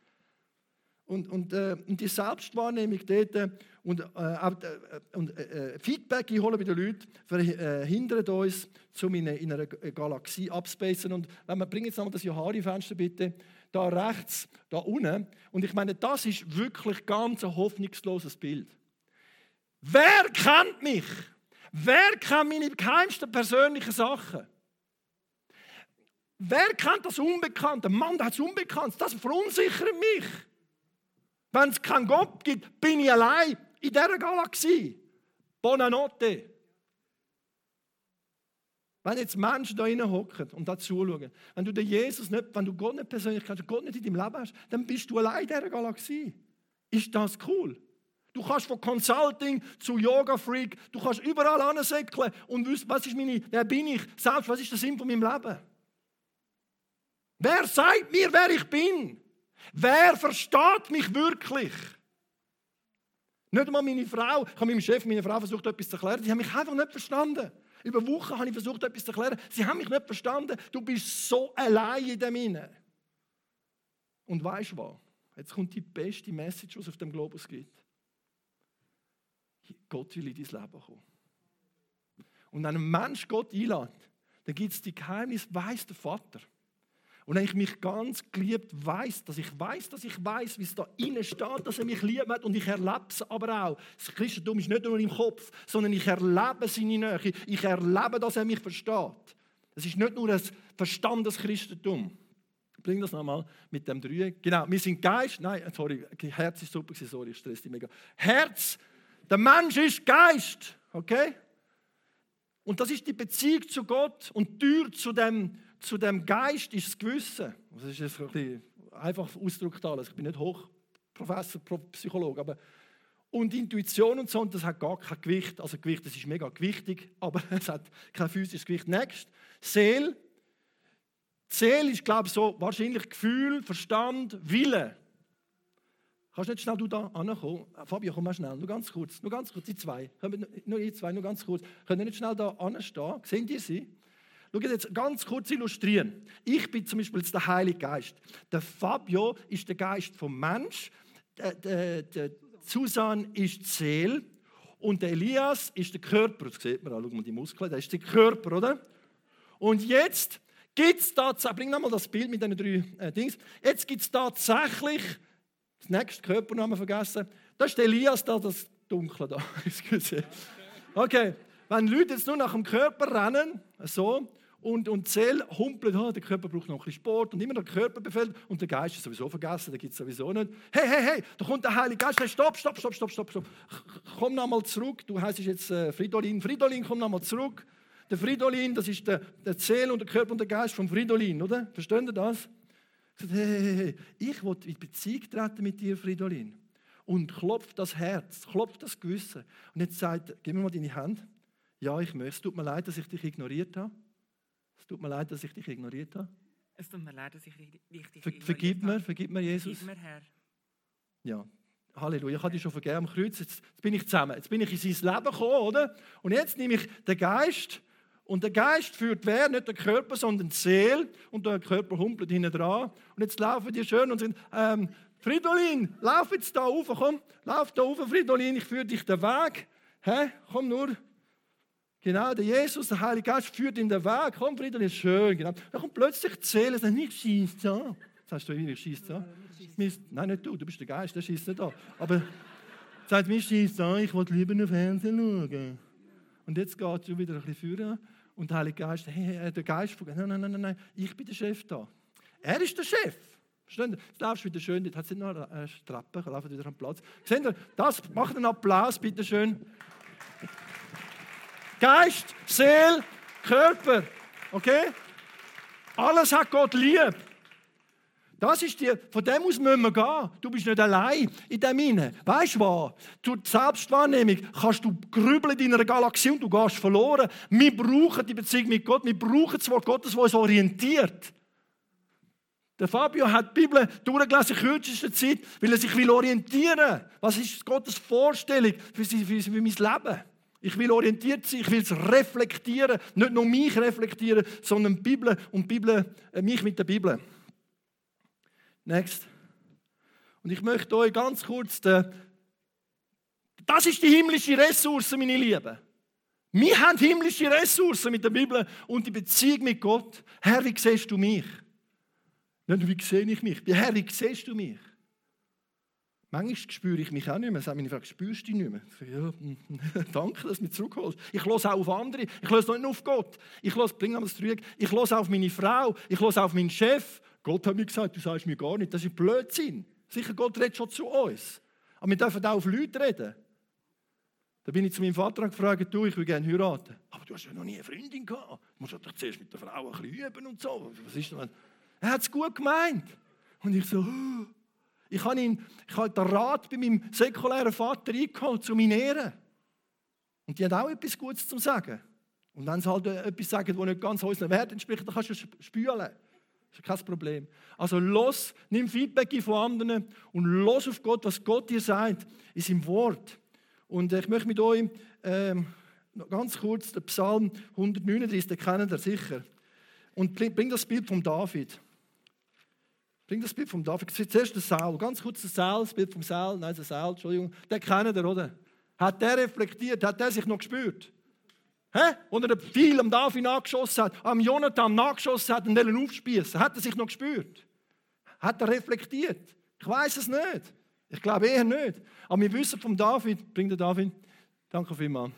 und, und, äh, und die Selbstwahrnehmung dort äh, und, äh, äh, und äh, äh, Feedback einholen bei den Leuten verhindert uns, um in, in einer Galaxie abspacen. Und wenn wir bringen jetzt nochmal das Johari-Fenster bitte, da rechts, da unten. Und ich meine, das ist wirklich ganz ein hoffnungsloses Bild. Wer kennt mich? Wer kennt meine geheimsten persönlichen Sachen? Wer kennt das Unbekannte? Mann, das Unbekannte, das verunsichert mich. Wenn es keinen Gott gibt, bin ich allein in dieser Galaxie. Buonanotte. Wenn jetzt Menschen da hocken und da zuschauen, wenn du den Jesus nicht, wenn du Gott nicht persönlich kennst, Gott nicht in deinem Leben hast, dann bist du allein in dieser Galaxie. Ist das cool? Du kannst von Consulting zu Yoga-Freak, du kannst überall ansäckeln und wissen, was ist meine, wer bin ich, selbst, was ist der Sinn von meinem Leben? Wer sagt mir, wer ich bin? Wer versteht mich wirklich? Nicht einmal meine Frau. Ich habe meinem Chef, meiner Frau versucht, etwas zu erklären. Sie haben mich einfach nicht verstanden. Über Wochen habe ich versucht, etwas zu erklären. Sie haben mich nicht verstanden. Du bist so allein in dem Inne. Und weißt du was? Jetzt kommt die beste Message, die es auf dem Globus gibt. Gott will in dein Leben kommen. Und wenn ein Mensch Gott einlädt, dann gibt es die Geheimnis, weiß der Vater. Und wenn ich mich ganz geliebt weiß, dass ich weiß, dass ich weiß, wie es da innen steht, dass er mich liebt hat und ich erlebe es aber auch. Das Christentum ist nicht nur im Kopf, sondern ich erlebe seine Nähe. Ich erlebe, dass er mich versteht. Es ist nicht nur ein verstandenes Christentum. Bring das nochmal mit dem Dreieck. Genau, wir sind Geist. Nein, sorry, Herz ist super, sorry, ich stress dich mega. Herz, der Mensch ist Geist, okay? Und das ist die Beziehung zu Gott und die Tür zu dem zu dem Geist ist das Gewissen. Das ist jetzt ein bisschen einfach ausgedrückt alles. Ich bin nicht Hochprofessor, Psychologe, aber und Intuition und so, und das hat gar kein Gewicht. Also Gewicht, das ist mega gewichtig, [LAUGHS] aber es hat kein physisches Gewicht. Next, Seele. Seele ist, glaube ich, so wahrscheinlich Gefühl, Verstand, Wille. Kannst nicht schnell du da ankommen? Fabio, komm mal schnell, nur ganz kurz, nur ganz kurz, die zwei. Nur die zwei, nur ganz kurz. Können nicht schnell da anstehen? Sehen die sie? Schau jetzt ganz kurz illustrieren. Ich bin zum Beispiel jetzt der Heilige Geist. Der Fabio ist der Geist vom Mensch. Der, der, der Susan ist die Seele. Und der Elias ist der Körper. Das sieht man, schau mal die Muskeln. Das ist der Körper, oder? Und jetzt gibt es tatsächlich, bring nochmal das Bild mit den drei äh, Dings, jetzt gibt es tatsächlich, das nächste Körpernamen vergessen, das ist Elias da, das Dunkle da. [LAUGHS] okay, wenn Leute jetzt nur nach dem Körper rennen, so, und, und Seele humpelt, oh, der Körper braucht noch ein bisschen Sport und immer der Körper befällt und der Geist ist sowieso vergessen, der gibt es sowieso nicht. Hey, hey, hey, da kommt der Heilige Geist, hey, stopp, stopp, stopp, stopp, stopp, stopp. Komm nochmal zurück, du heißt jetzt äh, Fridolin. Fridolin, komm nochmal zurück. Der Fridolin, das ist der, der Seele und der Körper und der Geist vom Fridolin, oder? Verstehen ihr das? Ich hey, hey, hey, ich will in Beziehung treten mit dir, Fridolin. Und klopft das Herz, klopft das Gewissen. Und jetzt sagt, gib mir mal deine Hand. Ja, ich möchte. Es tut mir leid, dass ich dich ignoriert habe. Es tut mir leid, dass ich dich ignoriert habe. Es tut mir leid, dass ich dich ignoriert vergib mir, vergib mir, Jesus. Vergib mir, Herr. Ja, Halleluja, ich habe dich schon vergeben am Kreuz. Jetzt, jetzt, bin ich zusammen. Jetzt bin ich in sein Leben gekommen, oder? Und jetzt nehme ich den Geist. Und der Geist führt wer? Nicht der Körper, sondern die Seele. Und der Körper humpelt hinten dran. Und jetzt laufen die schön und sagen, ähm, Fridolin, lauf jetzt da rauf, komm. Lauf da rauf, Fridolin, ich führe dich den Weg. Hä? Komm nur. Genau, der Jesus, der Heilige Geist führt in den Weg. Komm, Frieden ist schön. Genau. Dann kommt plötzlich die Seele, sagt, nicht schießt da. Sagst du, wie schießt da? Nein, nicht du, du bist der Geist, der schießt nicht da. Aber sagt, mir schießt da, ich will lieber noch Fernsehen schauen. Und jetzt geht es wieder ein bisschen führen. Und der Heilige Geist, hey, der Geist nein, nein, nein, nein, ich bin der Chef da. Er ist der Chef. Verstehen? Jetzt laufst du wieder schön, jetzt hat sie noch eine Strappe, laufen wieder am Platz. Seht ihr, das, macht einen Applaus, bitte schön. Geist, Seele, Körper. Okay? Alles hat Gott lieb. Das ist die, von dem aus müssen wir gehen. Du bist nicht allein in dem Inne. Weißt du was? Durch die Selbstwahrnehmung kannst du grübeln in einer Galaxie und du gehst verloren. Wir brauchen die Beziehung mit Gott. Wir brauchen das Wort Gottes, das uns orientiert. Der Fabio hat die Bibel durchgelesen in kürzester Zeit, weil er sich orientieren will. Was ist Gottes Vorstellung für mein Leben? Ich will orientiert sein, ich will es reflektieren. Nicht nur mich reflektieren, sondern die Bibel und die Bibel, äh, mich mit der Bibel. Next. Und ich möchte euch ganz kurz, den, das ist die himmlische Ressource, meine Lieben. Wir haben himmlische Ressourcen mit der Bibel und die Beziehung mit Gott. Herr, wie siehst du mich? Nicht, wie sehe ich mich? Herr, wie siehst du mich? Manchmal spüre ich mich auch nicht mehr. Sagt meine Frau, spürst du dich nicht mehr? Ja, [LAUGHS] danke, dass du mich zurückholst. Ich höre auch auf andere. Ich höre nicht nur auf Gott. Ich höre, bring das zurück. Ich höre auf meine Frau. Ich höre auf meinen Chef. Gott hat mir gesagt, du sagst mir gar nicht. Das ist Blödsinn. Sicher, Gott redet schon zu uns. Aber wir dürfen auch auf Leute reden. Da bin ich zu meinem Vater gefragt, du, ich will gerne heiraten. Aber du hast ja noch nie eine Freundin gehabt. Du musst doch zuerst mit der Frau ein bisschen üben und so. Was ist denn? Er hat es gut gemeint. Und ich so, oh. [GASPS] Ich habe, ihn, den Rat bei meinem säkulären Vater eingeholt, zu meinen Ehren. Und die hat auch etwas Gutes zu sagen. Und wenn sie halt etwas sagen, das nicht ganz unseren Wert entspricht, dann kannst du spülen. Ist kein Problem. Also los, nimm Feedback von anderen und los auf Gott, was Gott dir sagt, in seinem Wort. Und ich möchte mit euch ähm, noch ganz kurz den Psalm 139, den kennen ihr sicher. Und bring das Bild von David. Bring das Bild vom David. Zuerst der Saul. Ganz kurz der Saul, das Bild vom Saul. Nein, der Saul, Entschuldigung. Den kennt ihr, oder? Hat der reflektiert? Hat der sich noch gespürt? Hä? Und er Pfeil am David nachgeschossen hat, am Jonathan nachgeschossen hat und den aufspießen. Hat er sich noch gespürt? Hat er reflektiert? Ich weiß es nicht. Ich glaube eher nicht. Aber wir wissen vom David, bringt der David, danke vielmals.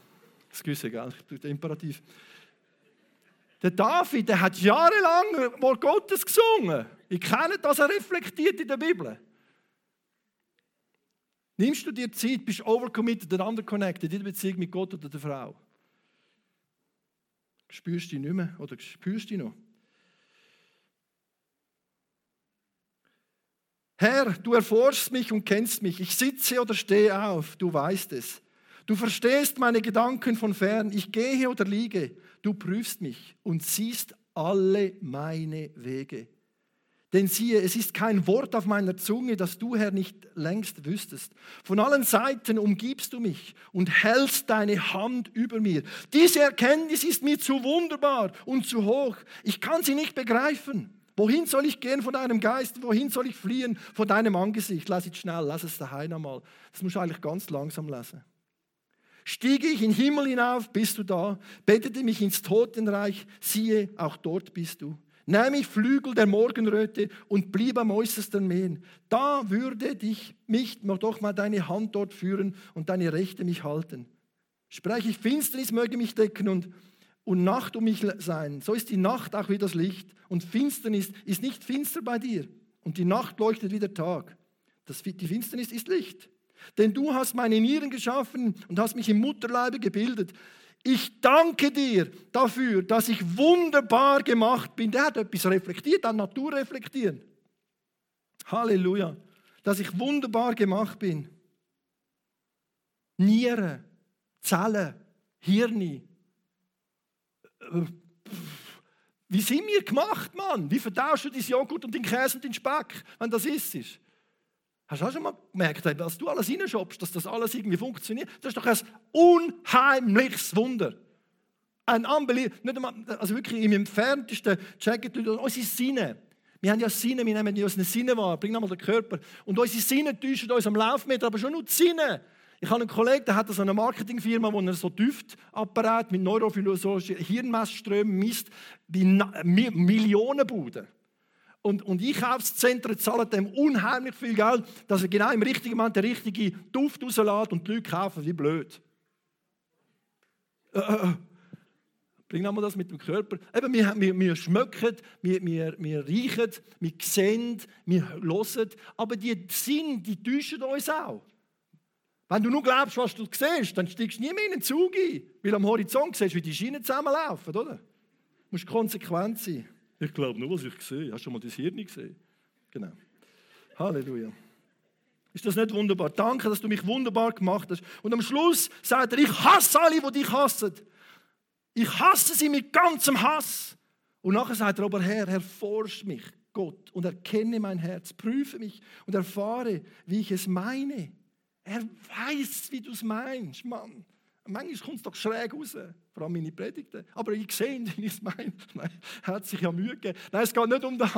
Güsse, gell? Ich tue den Imperativ. Der David, der hat jahrelang Wort Gottes gesungen. Ich kenne das, er reflektiert in der Bibel. Nimmst du dir Zeit, bist overcommitted oder underconnected in der Beziehung mit Gott oder der Frau? Spürst du dich nicht mehr oder spürst du dich noch? Herr, du erforschst mich und kennst mich. Ich sitze oder stehe auf, du weißt es. Du verstehst meine Gedanken von fern. Ich gehe oder liege. Du prüfst mich und siehst alle meine Wege. Denn siehe, es ist kein Wort auf meiner Zunge, das du, Herr, nicht längst wüsstest. Von allen Seiten umgibst du mich und hältst deine Hand über mir. Diese Erkenntnis ist mir zu wunderbar und zu hoch. Ich kann sie nicht begreifen. Wohin soll ich gehen von deinem Geist? Wohin soll ich fliehen von deinem Angesicht? Lass es schnell, lass es daheim einmal. Das musst du eigentlich ganz langsam lesen. Stiege ich in den Himmel hinauf, bist du da. Bettete mich ins Totenreich, siehe, auch dort bist du. Nahm ich Flügel der Morgenröte und blieb am äußersten Meer. Da würde dich mich doch mal deine Hand dort führen und deine Rechte mich halten. Spreche ich, Finsternis möge mich decken und, und Nacht um mich sein. So ist die Nacht auch wie das Licht. Und Finsternis ist nicht finster bei dir. Und die Nacht leuchtet wie der Tag. Das, die Finsternis ist Licht. Denn du hast meine Nieren geschaffen und hast mich im Mutterleibe gebildet. Ich danke dir dafür, dass ich wunderbar gemacht bin. Der hat etwas reflektiert, an Natur reflektieren. Halleluja. Dass ich wunderbar gemacht bin. Nieren, Zellen, Hirne. Wie sind wir gemacht, Mann? Wie vertauschst du dein Joghurt und den Käse und den Speck, wenn das ist? Hast du auch schon mal gemerkt, dass du alles reinschobst, dass das alles irgendwie funktioniert? Das ist doch ein unheimliches Wunder. Ein Unbelievable. Also wirklich im entferntesten checken die unsere Sinne. Wir haben ja Sinne, wir nehmen ja unsere Sinne wahr, bringen einmal den Körper. Und unsere Sinne täuschen uns am Laufmeter, aber schon nur die Sinne. Ich habe einen Kollegen, der hat so eine Marketingfirma, wo er so Düftapparat mit neurophysiologischen Hirnmessströmen misst, bei Millionenbuden. Und, und Einkaufszentren zahlen dem unheimlich viel Geld, dass er genau im richtigen Moment den richtigen Duft rauslässt und die Leute kaufen wie blöd. Äh, äh, äh. Bring nochmal das mit dem Körper. Eben, wir, wir, wir schmecken, wir, wir, wir riechen, wir sehen, wir hören. Aber die Sinn, die täuschen uns auch. Wenn du nur glaubst, was du siehst, dann steigst du nie mehr in den Zug ein. Weil am Horizont siehst, wie die Schienen zusammenlaufen, oder? Du musst konsequent sein. Ich glaube nur, was ich sehe. Hast du schon mal das Hirn gesehen? Genau. Halleluja. Ist das nicht wunderbar? Danke, dass du mich wunderbar gemacht hast. Und am Schluss sagt er, ich hasse alle, die dich hassen. Ich hasse sie mit ganzem Hass. Und nachher sagt er aber, Herr, erforsch mich, Gott, und erkenne mein Herz, prüfe mich und erfahre, wie ich es meine. Er weiß, wie du es meinst, Mann. Manchmal kommt es doch schräg raus, vor allem meine Predigten. Aber ich sehe, [LAUGHS] wie ich es meine. Nein, er hat sich ja Mühe gegeben. Nein, es geht nicht um das.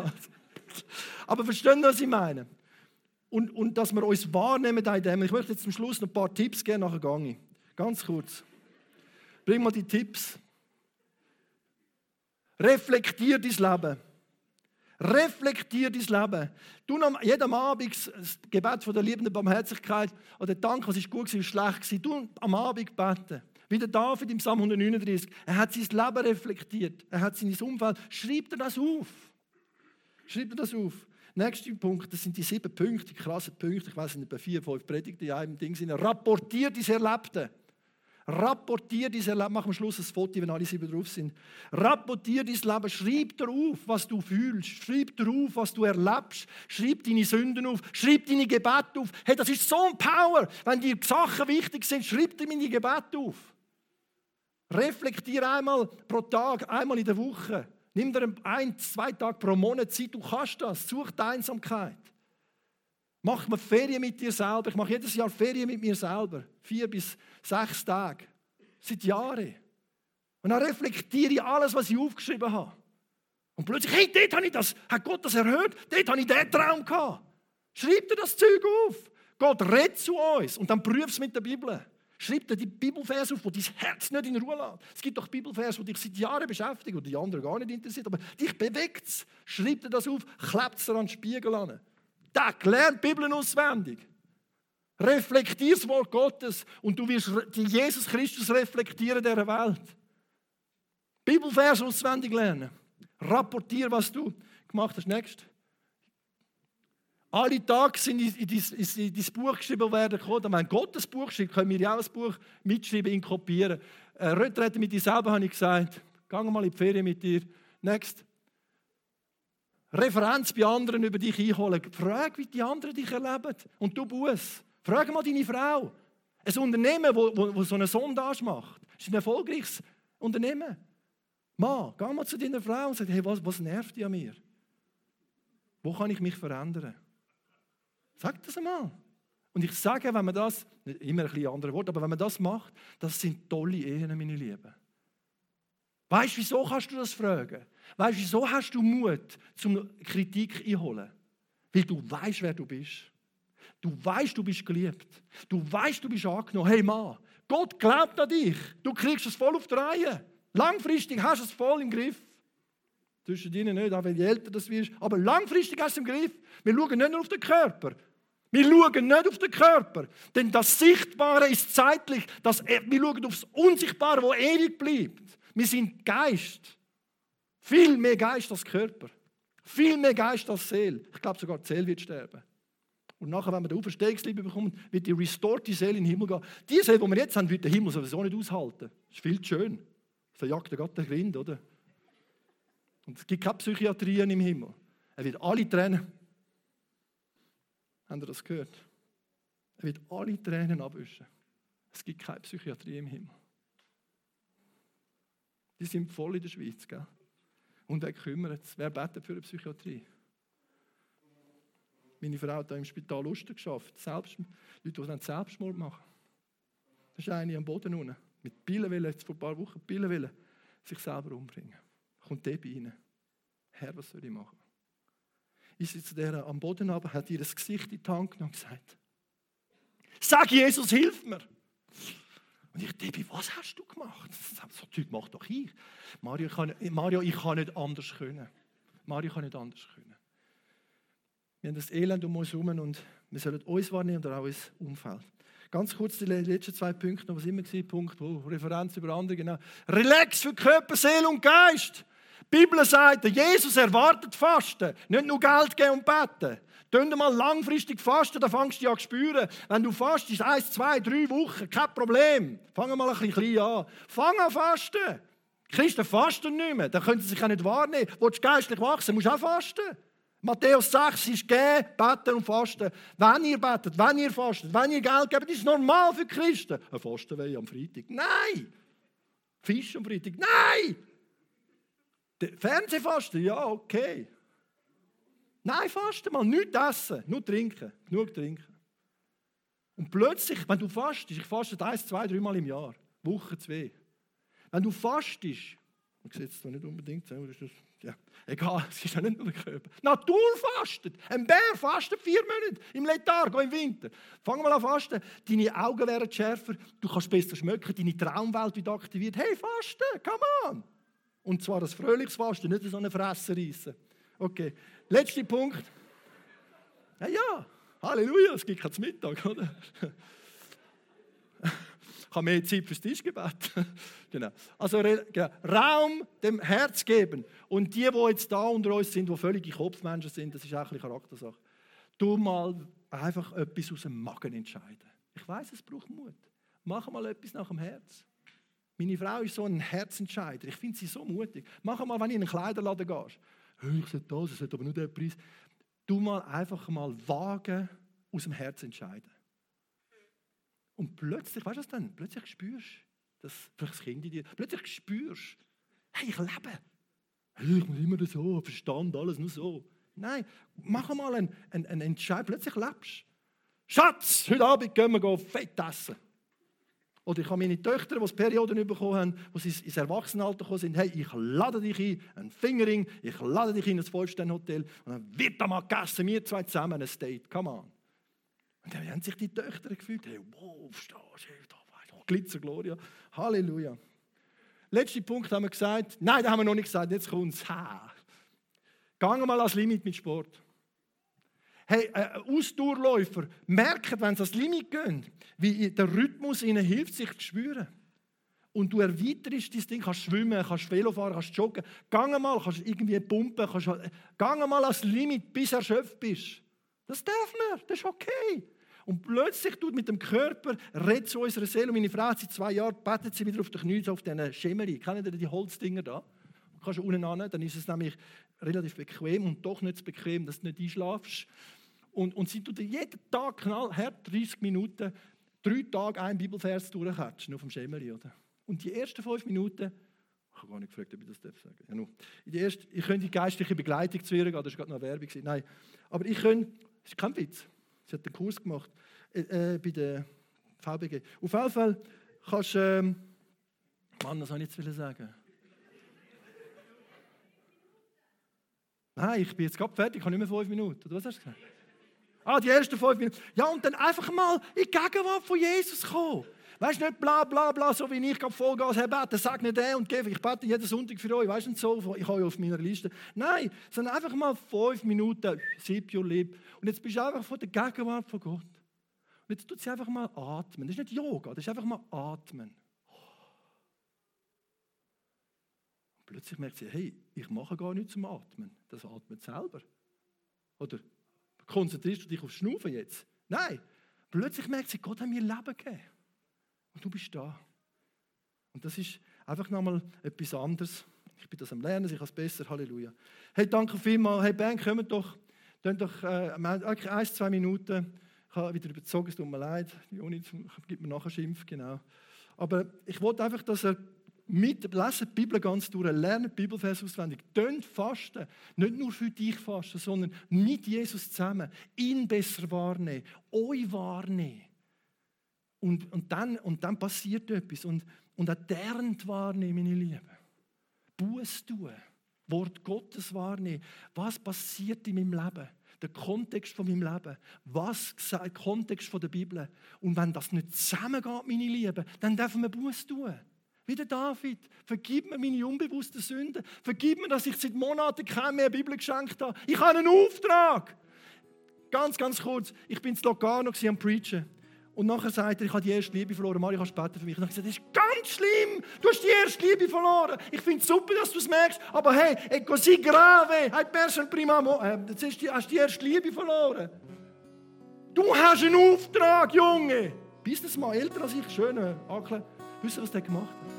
Aber verstehen, was ich meine? Und, und dass wir uns wahrnehmen in dem. Ich möchte jetzt zum Schluss noch ein paar Tipps geben, nachher gehe Ganz kurz. Bring mal die Tipps. Reflektier dein Leben. Reflektier dein Leben. Du noch jedem Abend das Gebet von der liebenden Barmherzigkeit oder Dank, was ist gut was schlecht war. Du am Abend beten. Wie der David im Psalm 139. Er hat sein Leben reflektiert. Er hat sein Umfeld. Schreib dir das auf. Schreib dir das auf. Nächster Punkt, das sind die sieben Punkte, die krassen Punkte. Ich weiß nicht, bei vier, fünf Predigten in einem Ding sind. Rapportier dein Erlebte. Rapportier dein Leben. Mach am Schluss ein Foto, wenn alle sieben drauf sind. Rapportier dein Leben. Schreib darauf, was du fühlst. Schreib darauf, was du erlebst. Schreib deine Sünden auf. Schreib deine Gebete auf. Hey, das ist so ein Power. Wenn dir Sachen wichtig sind, schreib dir meine Gebete auf. Reflektier einmal pro Tag, einmal in der Woche. Nimm dir ein, zwei Tage pro Monat Zeit. Du kannst das. Such die Einsamkeit. Mach mal Ferien mit dir selber. Ich mache jedes Jahr Ferien mit mir selber. Vier bis sechs Tage. Seit Jahren. Und dann reflektiere ich alles, was ich aufgeschrieben habe. Und plötzlich, hey, dort habe ich das, hat Gott das erhört? Dort habe ich diesen Traum gehabt. Schreib dir das Zeug auf. Gott redet zu uns und dann prüf es mit der Bibel. Schreib dir die Bibelverse auf, die dein Herz nicht in Ruhe lässt. Es gibt doch Bibelverse, die dich seit Jahren beschäftigen und die anderen gar nicht interessiert, aber dich bewegt es. Schreib dir das auf, klebt es an den Spiegel an. Tag, lern die Bibel auswendig. Reflektier das Wort Gottes und du wirst Jesus Christus reflektieren in dieser Welt. Bibelvers auswendig lernen. Rapportier, was du gemacht hast. Next. Alle Tage sind in dein Buch geschrieben werden gekommen. Wenn Gott ein Buch schreibt, können wir ja auch ein Buch mitschreiben, ihn kopieren. Äh, Retreten mit dir selber habe ich gesagt. Geh mal in die Ferien mit dir. Next. Referenz bei anderen über dich einholen. Frag, wie die anderen dich erleben. Und du Buß. Frag mal deine Frau. Ein Unternehmen, das so eine Sondage macht, ist ein erfolgreiches Unternehmen. Mann, geh mal zu deiner Frau und sag, hey, was, was nervt dich an mir? Wo kann ich mich verändern? Sag das einmal. Und ich sage, wenn man das, immer ein bisschen andere Wort, aber wenn man das macht, das sind tolle Ehen, meine Lieben. Weißt du, wieso kannst du das fragen? Weißt du, wieso hast du Mut, zum Kritik einholen? Weil du weißt, wer du bist. Du weißt, du bist geliebt. Du weißt, du bist angenommen. Hey Mann, Gott glaubt an dich. Du kriegst es voll auf die Reihe. Langfristig hast du es voll im Griff. Zwischen ihnen nicht, auch wenn je älter das wirst. Aber langfristig hast du es im Griff. Wir schauen nicht nur auf den Körper. Wir schauen nicht auf den Körper. Denn das Sichtbare ist zeitlich. Das, wir schauen aufs Unsichtbare, wo ewig bleibt. Wir sind Geist. Viel mehr Geist als Körper. Viel mehr Geist als Seele. Ich glaube, sogar die Seele wird sterben. Und nachher, wenn wir den Auferstehungsliebe bekommen, wird die restored Seele in den Himmel gehen. Die Seele, die wir jetzt haben, wird der Himmel sowieso nicht aushalten. Das ist viel zu schön. Verjagt Gott den Grind, oder? Und es gibt keine Psychiatrien im Himmel. Er wird alle Tränen. Habt ihr das gehört? Er wird alle Tränen abwischen. Es gibt keine Psychiatrie im Himmel. Die sind voll in der Schweiz, gell? Und wer kümmert es? Wer betet für eine Psychiatrie? Meine Frau hat da im Spital Lusten geschafft. Selbst, Leute, die dann Selbstmord machen. Da ist eine am Boden unten. Mit Pillen jetzt vor ein paar Wochen Pillen sich selber umbringen. Kommt der bei ihnen. Herr, was soll ich machen? Ist sie zu der am Boden aber, hat ihr das Gesicht in die Hand genommen und gesagt: Sag Jesus, hilf mir! Und ich, Debbie, was hast du gemacht? [LAUGHS] So Zeug mach doch ich. Mario ich, kann, Mario, ich kann nicht anders können. Mario kann nicht anders können. Wir haben das Elend um uns herum und wir sollen uns wahrnehmen und auch unser Umfeld. Ganz kurz die letzten zwei Punkte was immer war, Punkt, wo Referenz über andere, genau. Relax für Körper, Seele und Geist. Die Bibel sagt, Jesus erwartet Fasten, nicht nur Geld geben und beten. Tun mal langfristig fasten, dann fangst du an zu spüren. Wenn du fastest, eins, zwei, drei Wochen, kein Problem. Fang mal ein bisschen an. Fang an fasten. Christen fasten nicht mehr, dann können sie sich auch nicht wahrnehmen. Willst du geistlich wachsen, musst du auch fasten. Matthäus 6 ist geben, beten und fasten. Wenn ihr betet, wenn ihr fastet, wenn ihr Geld gebt, ist normal für Christen. Ein Fasten am Freitag. Nein! Fisch am Freitag. Nein! Fernsehfasten, ja, okay. Nein, fasten mal, nichts essen, nur trinken, genug trinken. Und plötzlich, wenn du fastest, ich faste eins, zwei, dreimal im Jahr, Woche, zwei. Wenn du fastest, man sieht es nicht unbedingt, ja, egal, [LAUGHS] es ist ja nicht nur der Körper. Natur fastet, ein Bär fastet vier Monate im Letharg, im Winter. Fang mal an fasten, deine Augen werden schärfer, du kannst besser schmecken, deine Traumwelt wird aktiviert. Hey, fasten, come on! Und zwar das fröhliches Fasten, nicht so eine Fresse reissen. Okay, letzter Punkt. Ja, ja, Halleluja, es gibt kein Mittag, oder? Ich habe mehr Zeit fürs Tischgebet. genau. Also genau. Raum dem Herz geben. Und die, die jetzt da unter uns sind, die völlige Kopfmenschen sind, das ist auch eine Charaktersache. Du mal einfach etwas aus dem Magen entscheiden. Ich weiß, es braucht Mut. Mach mal etwas nach dem Herz. Meine Frau ist so ein Herzentscheider. Ich finde sie so mutig. Mach mal, wenn du in einen Kleiderladen gehst. Hey, ich sollte das, ich sollte aber nur den Preis. Du mal einfach mal wagen, aus dem Herz entscheiden. Und plötzlich, weißt du was dann? Plötzlich spürst du, dass vielleicht das Kind in dir, plötzlich spürst hey, ich lebe. Hey, ich muss immer so, Verstand, alles nur so. Nein, mach mal einen, einen, einen Entscheid, plötzlich lebst Schatz, heute Abend gehen wir fett essen. Oder ich habe meine Töchter, die Perioden bekommen haben, wo sie ins Erwachsenenalter gekommen sind, hey, ich lade dich ein, ein Fingering, ich lade dich in ein Vollsternhotel und dann wird da mal gegessen, wir zwei zusammen, ein Date, come on. Und dann haben sich die Töchter gefühlt, hey, wow, stehst du, Glitzer, Gloria, Halleluja. Letzter Punkt haben wir gesagt, nein, da haben wir noch nicht gesagt, jetzt kommt es. Gehen mal als Limit mit Sport. Hey, äh, Ausdauerläufer merken, wenn sie das Limit gehen, wie der Rhythmus ihnen hilft, sich zu spüren. Und du erweiterst dein Ding, kannst schwimmen, kannst Velo fahren, kannst joggen. Gang mal, kannst irgendwie pumpen, kannst, gang mal als Limit, bis du erschöpft bist. Das darf man, das ist okay. Und plötzlich tut mit dem Körper, redet zu unserer Seele. Und meine Frau hat seit zwei Jahren, betet sie wieder auf den Knien, auf diesen Schemeri. Kennen ihr die Holzdinger da? Du kannst unten an, dann ist es nämlich relativ bequem und doch nicht so bequem, dass du nicht einschlafst. Und, und sie tut jeden Tag knallhart 30 Minuten, drei Tage einen Bibelvers durchkatschen auf dem Schemeri. Oder? Und die ersten fünf Minuten, ich habe gar nicht gefragt, ob ich das darf sagen ja, nur. Die erste, ich könnte die geistliche Begleitung zu ihr gehen, das war gerade noch Werbung. Nein, aber ich könnte, das ist kein Witz, sie hat einen Kurs gemacht äh, äh, bei der VBG. Auf jeden Fall kannst du, ähm, Mann, was soll ich jetzt sagen? Nein, ich bin jetzt gerade fertig, ich habe nicht mehr fünf Minuten. Oder was hast du gesagt? Ah, die ersten fünf Minuten. Ja, und dann einfach mal in die Gegenwart von Jesus kommen. Weißt du nicht, bla bla bla, so wie ich Vollgas habe, beten, sag nicht der und gebe. Ich bete jeden Sonntag für euch, weißt du, so, ich habe ja auf meiner Liste. Nein, sondern einfach mal fünf Minuten, sieb your lip. Und jetzt bist du einfach vor der Gegenwart von Gott. Und jetzt tut sie einfach mal atmen. Das ist nicht Yoga, das ist einfach mal atmen. Und plötzlich merkt sie, hey, ich mache gar nichts zum Atmen. Das atmet selber. Oder konzentrierst du dich auf Schnaufen jetzt? Nein. Plötzlich merkt sie, Gott hat mir Leben gegeben. Und du bist da. Und das ist einfach nochmal etwas anderes. Ich bin das am Lernen, ich kann es besser. Halleluja. Hey, danke vielmals. Hey, Ben, kommt doch. Dann doch äh, ein, zwei Minuten. Ich habe wieder überzogen, es tut mir leid. Die Uni gibt mir nachher Schimpf, genau. Aber ich wollte einfach, dass er mit, lesen die Bibel ganz durch, lernen die Bibelvers auswendig, tönt fasten, nicht nur für dich fasten, sondern mit Jesus zusammen, ihn besser wahrnehmen, euch wahrnehmen. Und, und, dann, und dann passiert etwas. Und, und auch dernt wahrnehmen, meine Lieben. Buß tun, Wort Gottes wahrnehmen. Was passiert in meinem Leben? Der Kontext von meinem Leben. Was sagt der Kontext von der Bibel? Und wenn das nicht zusammengeht, meine Lieben, dann dürfen wir Buß tun. Wie der David. Vergib mir meine unbewussten Sünden. Vergib mir, dass ich seit Monaten keine mehr Bibel geschenkt habe. Ich habe einen Auftrag. Ganz, ganz kurz. Ich bin in Logano am Preachen. Und nachher sagt er, ich habe die erste Liebe verloren. Mario, kannst du beten für mich? Und ich gesagt, das ist ganz schlimm. Du hast die erste Liebe verloren. Ich finde es super, dass du es merkst. Aber hey, è così grave. Hai perso il primo amore. Jetzt hast du die erste Liebe verloren. Du hast einen Auftrag, Junge. Businessman, älter als ich, schöner Akle. Wisst ihr, was der gemacht hat?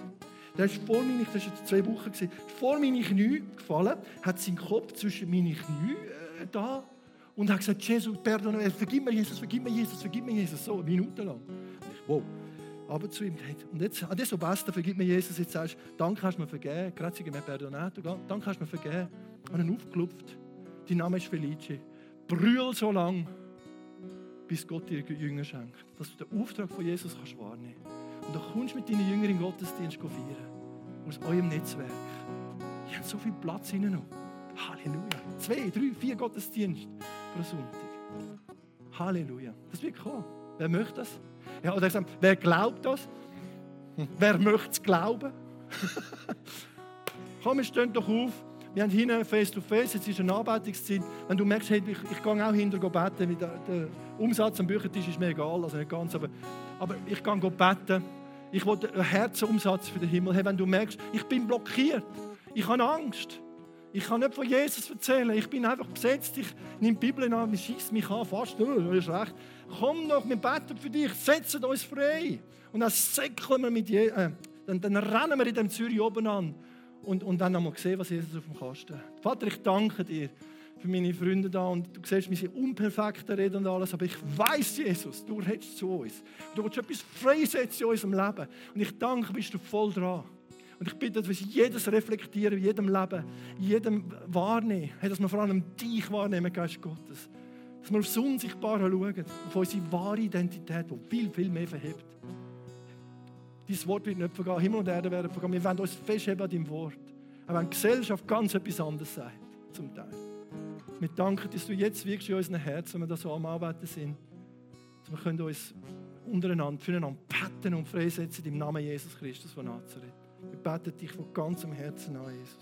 Der ist vor meine, das war zwei Wochen, vor meine Knie gefallen, hat seinen Kopf zwischen meine Knie äh, da und hat gesagt, Jesus, pardon, äh, vergib mir Jesus, vergib mir Jesus, vergib mir Jesus, so, minutenlang. Und ich, wow. Aber zu ihm, und jetzt, adesso basta, vergib mir Jesus, jetzt sagst du, danke hast du mir vergeben, grazie che mi perdonato, danke hast du mir vergeben. Und ihn aufgelupft, dein Name ist Felice. Brüll so lang, bis Gott dir Jünger schenkt, dass du den Auftrag von Jesus kannst wahrnehmen kannst. Und du kommst mit deinen Jüngern den Gottesdienst feiern aus eurem Netzwerk. Ihr habt so viel Platz hinein noch. Halleluja. Zwei, drei, vier Gottesdienste pro Sonntag. Halleluja. Das wird kommen. Wer möchte das? Ja, oder gesagt, wer glaubt das? Hm. Wer möchte es glauben? [LAUGHS] Komm, wir stehen doch auf. Wir haben hinten face to face, jetzt ist eine Arbeitungszeit. Wenn du merkst, hey, ich, ich gehe auch hinter beten, der, der Umsatz am Büchertisch ist mir egal, also nicht ganz, aber, aber ich gehe beten. Ich will einen Herzensumsatz für den Himmel haben. Wenn du merkst, ich bin blockiert, ich habe Angst, ich kann nicht von Jesus erzählen, ich bin einfach besetzt, ich nehme die Bibel an, ich schieße mich an, fast, oh, das ist recht. Komm doch, wir beten für dich, setzen uns frei. Und dann säckeln wir mit Je äh, dann, dann rennen wir in dem Zürich oben an und, und dann haben wir gesehen, was Jesus auf dem Kasten hat. Vater, ich danke dir für meine Freunde da und du siehst, wir sind unperfekte Reden und alles, aber ich weiß, Jesus, du redest zu uns. Du willst etwas freisetzen in unserem Leben. Und ich danke, bist du voll dran. Und ich bitte, dass wir jedes reflektieren, in jedem Leben, in jedem wahrnehmen, dass wir vor allem dich wahrnehmen, Geist Gottes. Dass wir aufs Unsichtbare schauen, auf unsere wahre Identität, die viel, viel mehr verhebt. Dein Wort wird nicht vergehen, Himmel und Erde werden vergehen. Wir wollen uns festheben an deinem Wort. Aber wenn die Gesellschaft ganz etwas anderes sagt, zum Teil. Wir danken, dass du jetzt wirklich in unseren Herzen, wenn wir da so am Arbeiten sind, dass wir können uns untereinander, füreinander beten und freisetzen im Namen Jesus Christus von Nazareth. Wir beten dich von ganzem Herzen an, Jesus.